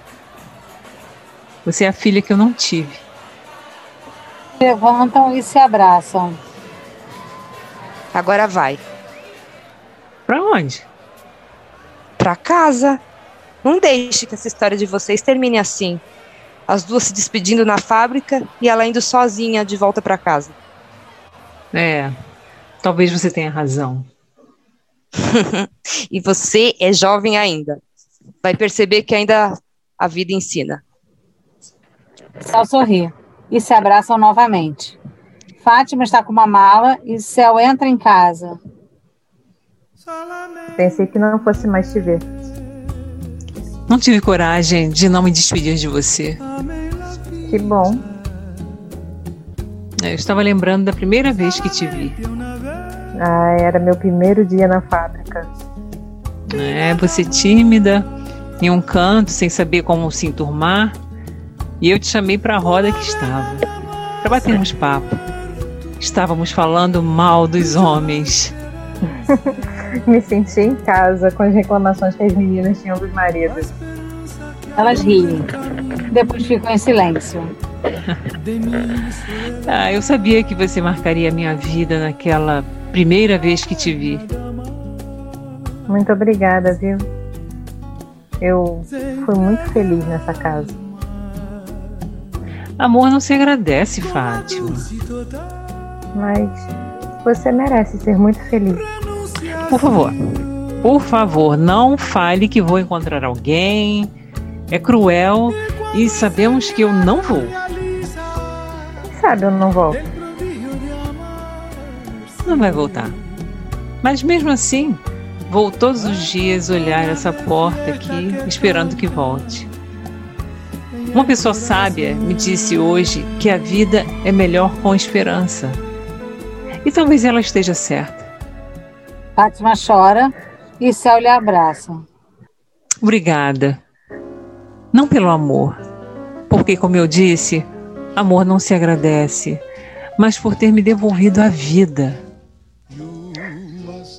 Você é a filha que eu não tive. Levantam e se abraçam. Agora vai. Pra onde? Pra casa. Não deixe que essa história de vocês termine assim. As duas se despedindo na fábrica e ela indo sozinha de volta para casa. É, talvez você tenha razão. e você é jovem ainda. Vai perceber que ainda a vida ensina. Céu sorri e se abraçam novamente. Fátima está com uma mala e Céu entra em casa. Pensei que não fosse mais te ver. Não tive coragem de não me despedir de você. Que bom. Eu estava lembrando da primeira vez que te vi. Ah, era meu primeiro dia na fábrica. É, você tímida, em um canto, sem saber como se enturmar. E eu te chamei para a roda que estava, para batermos papo. Estávamos falando mal dos homens. Me senti em casa com as reclamações que as meninas tinham dos maridos. Elas riem. Depois ficam em silêncio. ah, eu sabia que você marcaria a minha vida naquela primeira vez que te vi. Muito obrigada, viu? Eu fui muito feliz nessa casa. Amor não se agradece, Fátima. Mas você merece ser muito feliz. Por favor, por favor, não fale que vou encontrar alguém. É cruel e sabemos que eu não vou. Quem sabe eu não volto? Não vai voltar. Mas mesmo assim, vou todos os dias olhar essa porta aqui, esperando que volte. Uma pessoa sábia me disse hoje que a vida é melhor com esperança. E talvez ela esteja certa. Fátima chora e Céu lhe abraça. Obrigada. Não pelo amor, porque, como eu disse, amor não se agradece, mas por ter me devolvido a vida.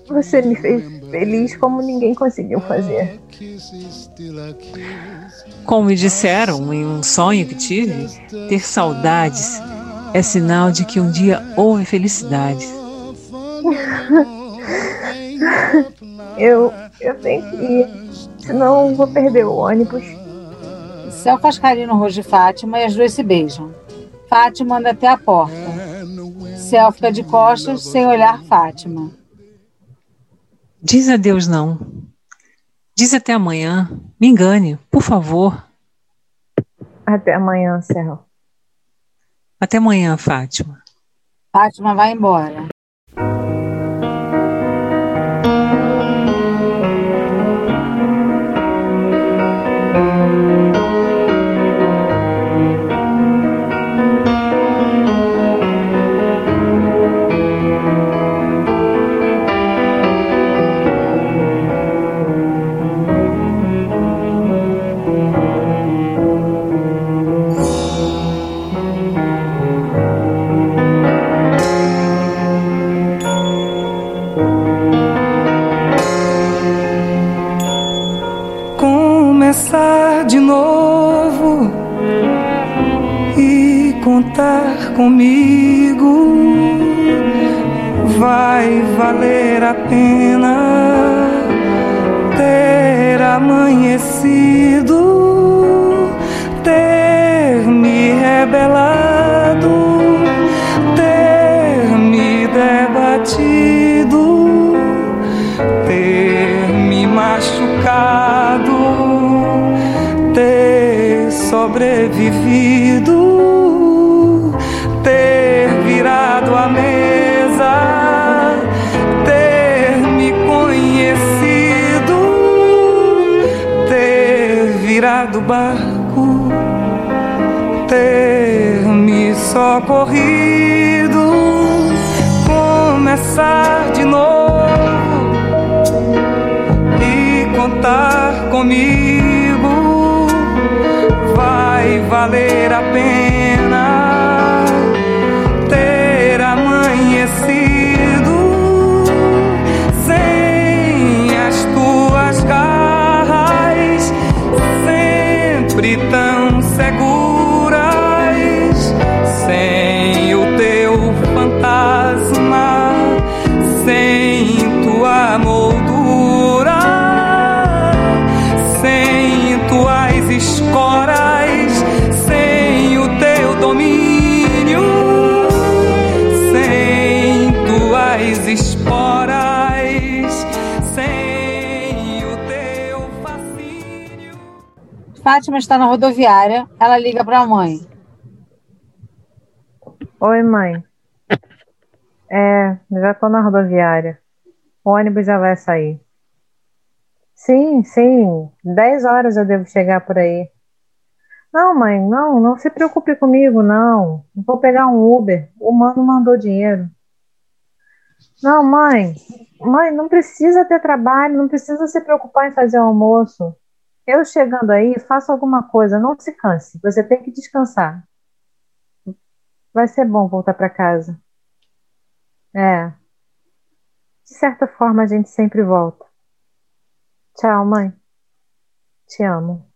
Você me fez feliz como ninguém conseguiu fazer. Como me disseram em um sonho que tive, ter saudades é sinal de que um dia houve felicidade. eu, eu tenho que ir, senão vou perder o ônibus. Céu faz carinho no rosto de Fátima e as duas se beijam. Fátima anda até a porta. Céu fica de costas sem olhar Fátima. Diz adeus não. Diz até amanhã. Me engane, por favor. Até amanhã, Céu. Até amanhã, Fátima. Fátima vai embora. Valer a pena ter amanhecido, barco, ter me socorrido, começar de novo e contar comigo. Vai valer a pena Fátima está na rodoviária. Ela liga para a mãe. Oi, mãe. É, já tô na rodoviária. O ônibus já vai sair. Sim, sim. Dez horas eu devo chegar por aí. Não, mãe, não, não se preocupe comigo, não. Vou pegar um Uber. O mano mandou dinheiro. Não, mãe. Mãe, não precisa ter trabalho, não precisa se preocupar em fazer o almoço. Eu chegando aí, faço alguma coisa, não se canse. Você tem que descansar. Vai ser bom voltar para casa. É. De certa forma, a gente sempre volta. Tchau, mãe. Te amo.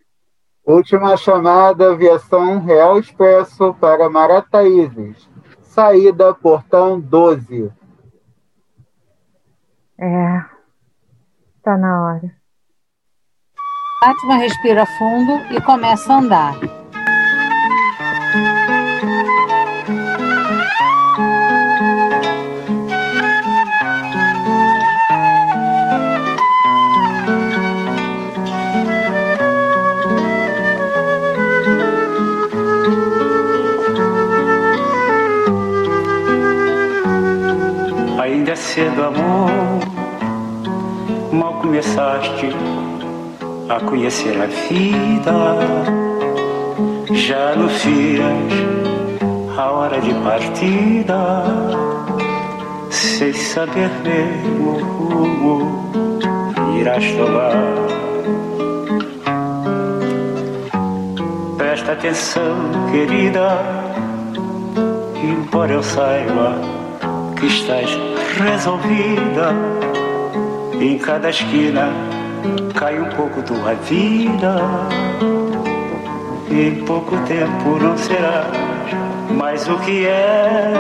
Última chamada, aviação Real Expresso para Marataízes. Saída, portão 12. É. Tá na hora. Fátima respira fundo e começa a andar. Ainda é cedo, amor. Mal começaste a conhecer a vida. Já anuncias a hora de partida. Sem saber mesmo o rumo irás tomar. Presta atenção, querida, embora eu saiba que estás resolvida. Em cada esquina cai um pouco tua vida. Em pouco tempo não serás mais o que é.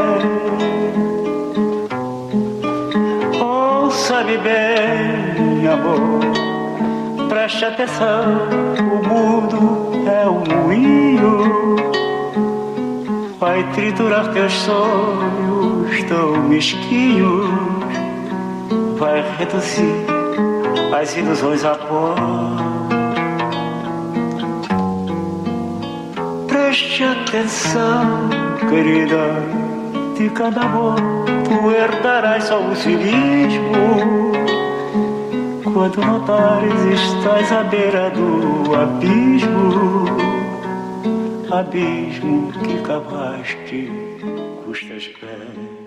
Ouça-me bem, amor. Preste atenção, o mundo é um moinho. Vai triturar teus sonhos tão mesquinhos. Vai reduzir as ilusões a pó. Preste atenção, querida, de cada amor tu herdarás só o cinismo. Quando notares estás à beira do abismo, abismo que cavaste custas pés.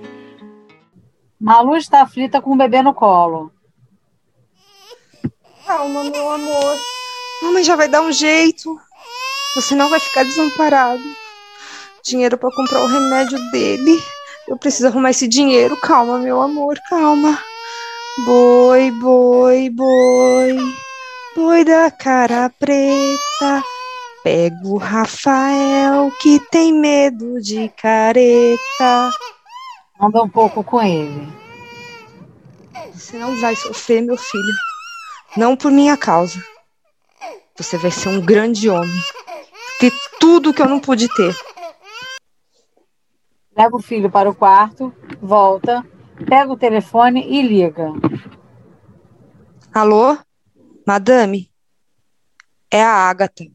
Malu está aflita com o bebê no colo. Calma, meu amor. Mamãe já vai dar um jeito. Você não vai ficar desamparado. Dinheiro para comprar o remédio dele. Eu preciso arrumar esse dinheiro. Calma, meu amor, calma. Boi, boi, boi. doida cara preta. Pego o Rafael que tem medo de careta. Anda um pouco com ele. Você não vai sofrer, meu filho. Não por minha causa. Você vai ser um grande homem. Ter tudo que eu não pude ter. Leva o filho para o quarto, volta, pega o telefone e liga. Alô? Madame? É a Agatha.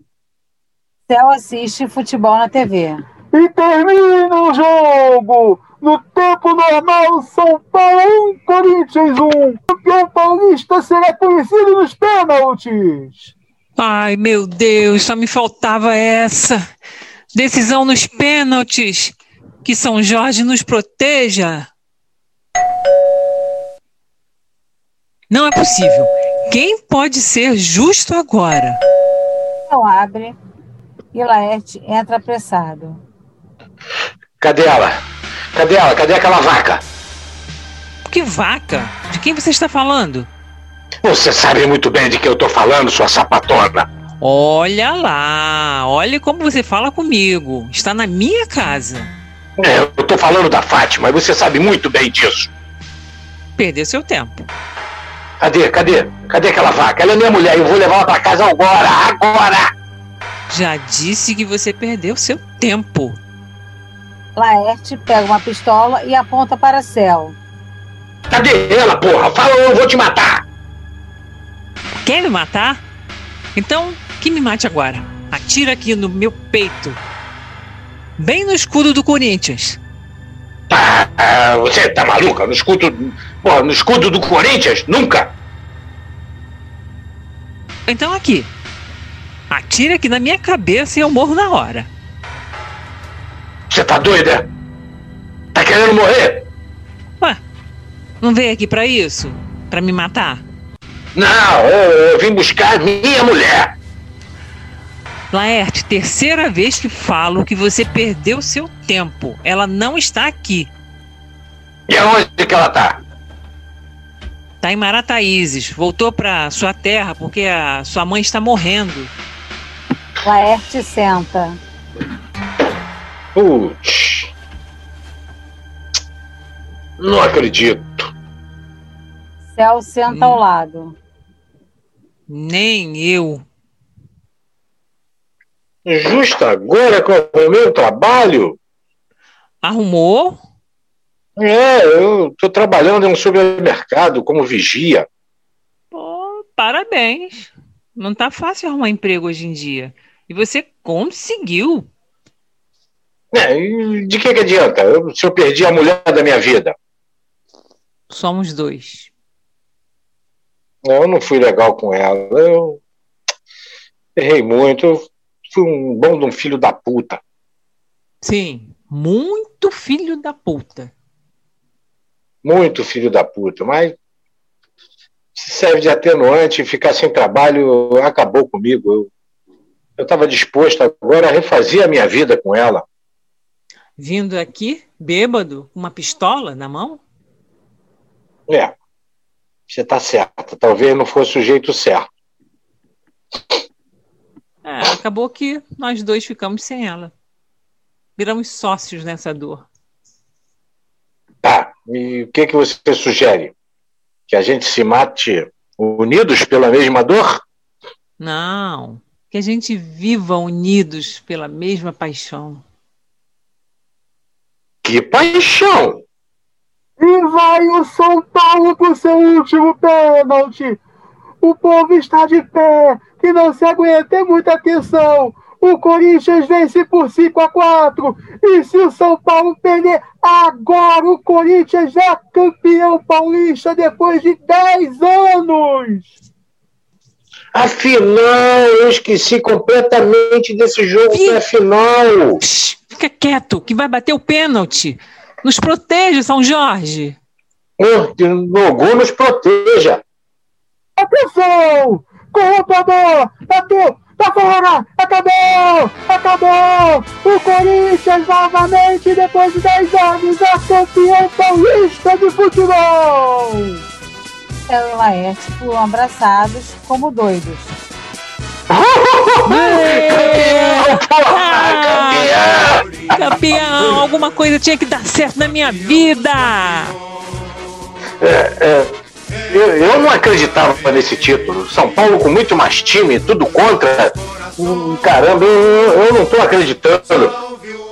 Céu assiste futebol na TV. E termina o jogo! No tempo normal, São Paulo 1, Corinthians 1. O campeão paulista será conhecido nos pênaltis. Ai, meu Deus, só me faltava essa. Decisão nos pênaltis. Que São Jorge nos proteja. Não é possível. Quem pode ser justo agora? Não abre e Laerte entra apressado. Cadê ela? Cadê ela? Cadê aquela vaca? Que vaca? De quem você está falando? Você sabe muito bem de que eu tô falando, sua sapatona. Olha lá, olha como você fala comigo. Está na minha casa. É, eu tô falando da Fátima e você sabe muito bem disso. Perdeu seu tempo. Cadê? Cadê? Cadê aquela vaca? Ela é minha mulher, eu vou levar ela pra casa agora, agora! Já disse que você perdeu seu tempo. Laerte pega uma pistola e aponta para Céu. Cadê ela, porra? Fala ou eu vou te matar! Quer me matar? Então, que me mate agora. Atira aqui no meu peito. Bem no escudo do Corinthians. Ah, você tá maluca? No escudo. Porra, no escudo do Corinthians? Nunca! Então aqui. Atira aqui na minha cabeça e eu morro na hora. Você tá doida? Tá querendo morrer? Não veio aqui pra isso? Pra me matar? Não, eu, eu vim buscar minha mulher. Laerte, terceira vez que falo que você perdeu seu tempo. Ela não está aqui. E aonde que ela tá? Tá em Marataízes. Voltou pra sua terra porque a sua mãe está morrendo. Laerte senta. Putz. Não acredito. Céu senta ao lado. Nem eu. Justo agora com o meu trabalho? Arrumou? É, eu tô trabalhando em um supermercado como vigia. Pô, parabéns. Não tá fácil arrumar emprego hoje em dia. E você conseguiu. É, de que, que adianta? Eu, se eu perdi a mulher da minha vida? Somos dois. Eu não fui legal com ela. Eu errei muito. Eu fui um bom de um filho da puta. Sim, muito filho da puta. Muito filho da puta, mas se serve de atenuante, ficar sem trabalho acabou comigo. Eu eu estava disposto agora a refazer a minha vida com ela. Vindo aqui, bêbado, com uma pistola na mão? É, você está certa. Talvez não fosse o jeito certo. É, acabou que nós dois ficamos sem ela. Viramos sócios nessa dor. Tá, e o que, que você sugere? Que a gente se mate unidos pela mesma dor? Não, que a gente viva unidos pela mesma paixão. Que paixão! E vai o São Paulo pro seu último pênalti. O povo está de pé, que não se aguenta, é muita atenção. O Corinthians vence por 5 a 4. E se o São Paulo perder, agora o Corinthians é campeão paulista depois de 10 anos. Afinal, eu esqueci completamente desse jogo que é final. Psh, fica quieto, que vai bater o pênalti. Nos proteja, São Jorge. Oh, que o gol nos proteja. Atenção! Correu pra bola! Bateu! Tá fora! Acabou! Acabou! O Corinthians novamente, depois de 10 anos, é campeão paulista de futebol! Marcelo e Laerte pulam abraçados como doidos. campeão! Campeão! Alguma coisa tinha que dar certo na minha vida! É, é, eu, eu não acreditava nesse título. São Paulo com muito mais time, tudo contra. Hum, Caramba, eu, eu não tô acreditando.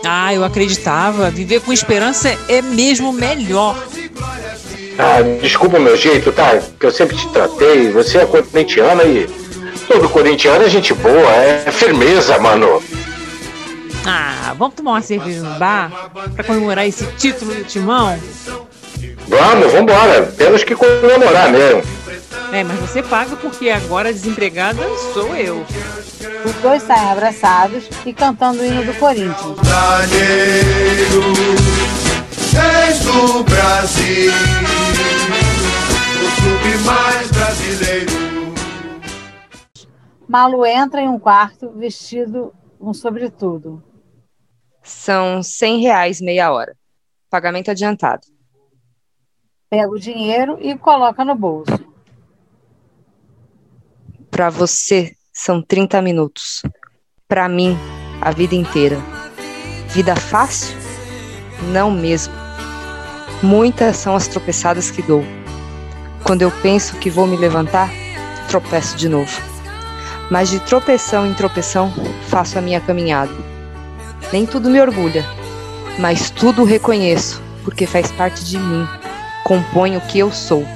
Ah, eu acreditava. Viver com esperança é mesmo melhor. Ah, desculpa o meu jeito, tá? Que eu sempre te tratei. Você é corintiana e todo corintiano é gente boa, é firmeza, mano. Ah, vamos tomar uma cerveja no bar pra comemorar esse título do timão? Vamos, vambora. Temos que comemorar mesmo. É, mas você paga porque agora a desempregada sou eu. Os dois saem abraçados e cantando o hino do Corinthians. Desde o Brasil, o clube mais brasileiro. Malu entra em um quarto vestido um sobretudo. São 100 reais meia hora. Pagamento adiantado. Pega o dinheiro e coloca no bolso. Para você, são 30 minutos. Para mim, a vida inteira. Vida fácil? Não mesmo. Muitas são as tropeçadas que dou. Quando eu penso que vou me levantar, tropeço de novo. Mas de tropeção em tropeção, faço a minha caminhada. Nem tudo me orgulha, mas tudo reconheço, porque faz parte de mim, compõe o que eu sou.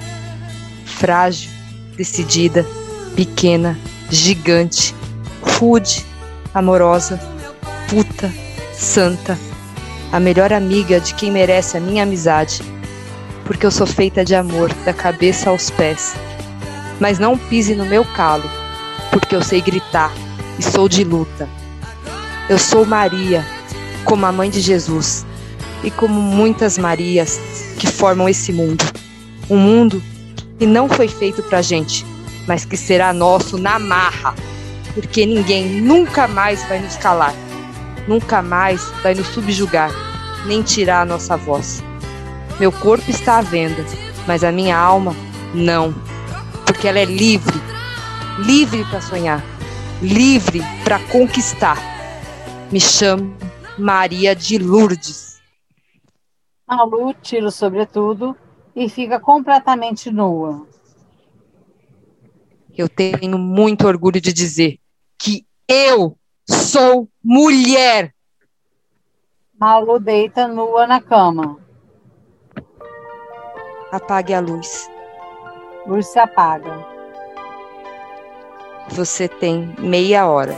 Frágil, decidida, pequena, gigante, rude, amorosa, puta, santa, a melhor amiga de quem merece a minha amizade, porque eu sou feita de amor da cabeça aos pés. Mas não pise no meu calo, porque eu sei gritar e sou de luta. Eu sou Maria, como a mãe de Jesus, e como muitas Marias que formam esse mundo. Um mundo que não foi feito pra gente, mas que será nosso na marra, porque ninguém nunca mais vai nos calar, nunca mais vai nos subjugar, nem tirar a nossa voz. Meu corpo está à venda, mas a minha alma não, porque ela é livre, livre para sonhar, livre para conquistar. Me chamo Maria de Lourdes. Malu tira o sobretudo e fica completamente nua. Eu tenho muito orgulho de dizer que eu sou mulher. Malu deita nua na cama. Apague a luz. Luz se apaga. Você tem meia hora.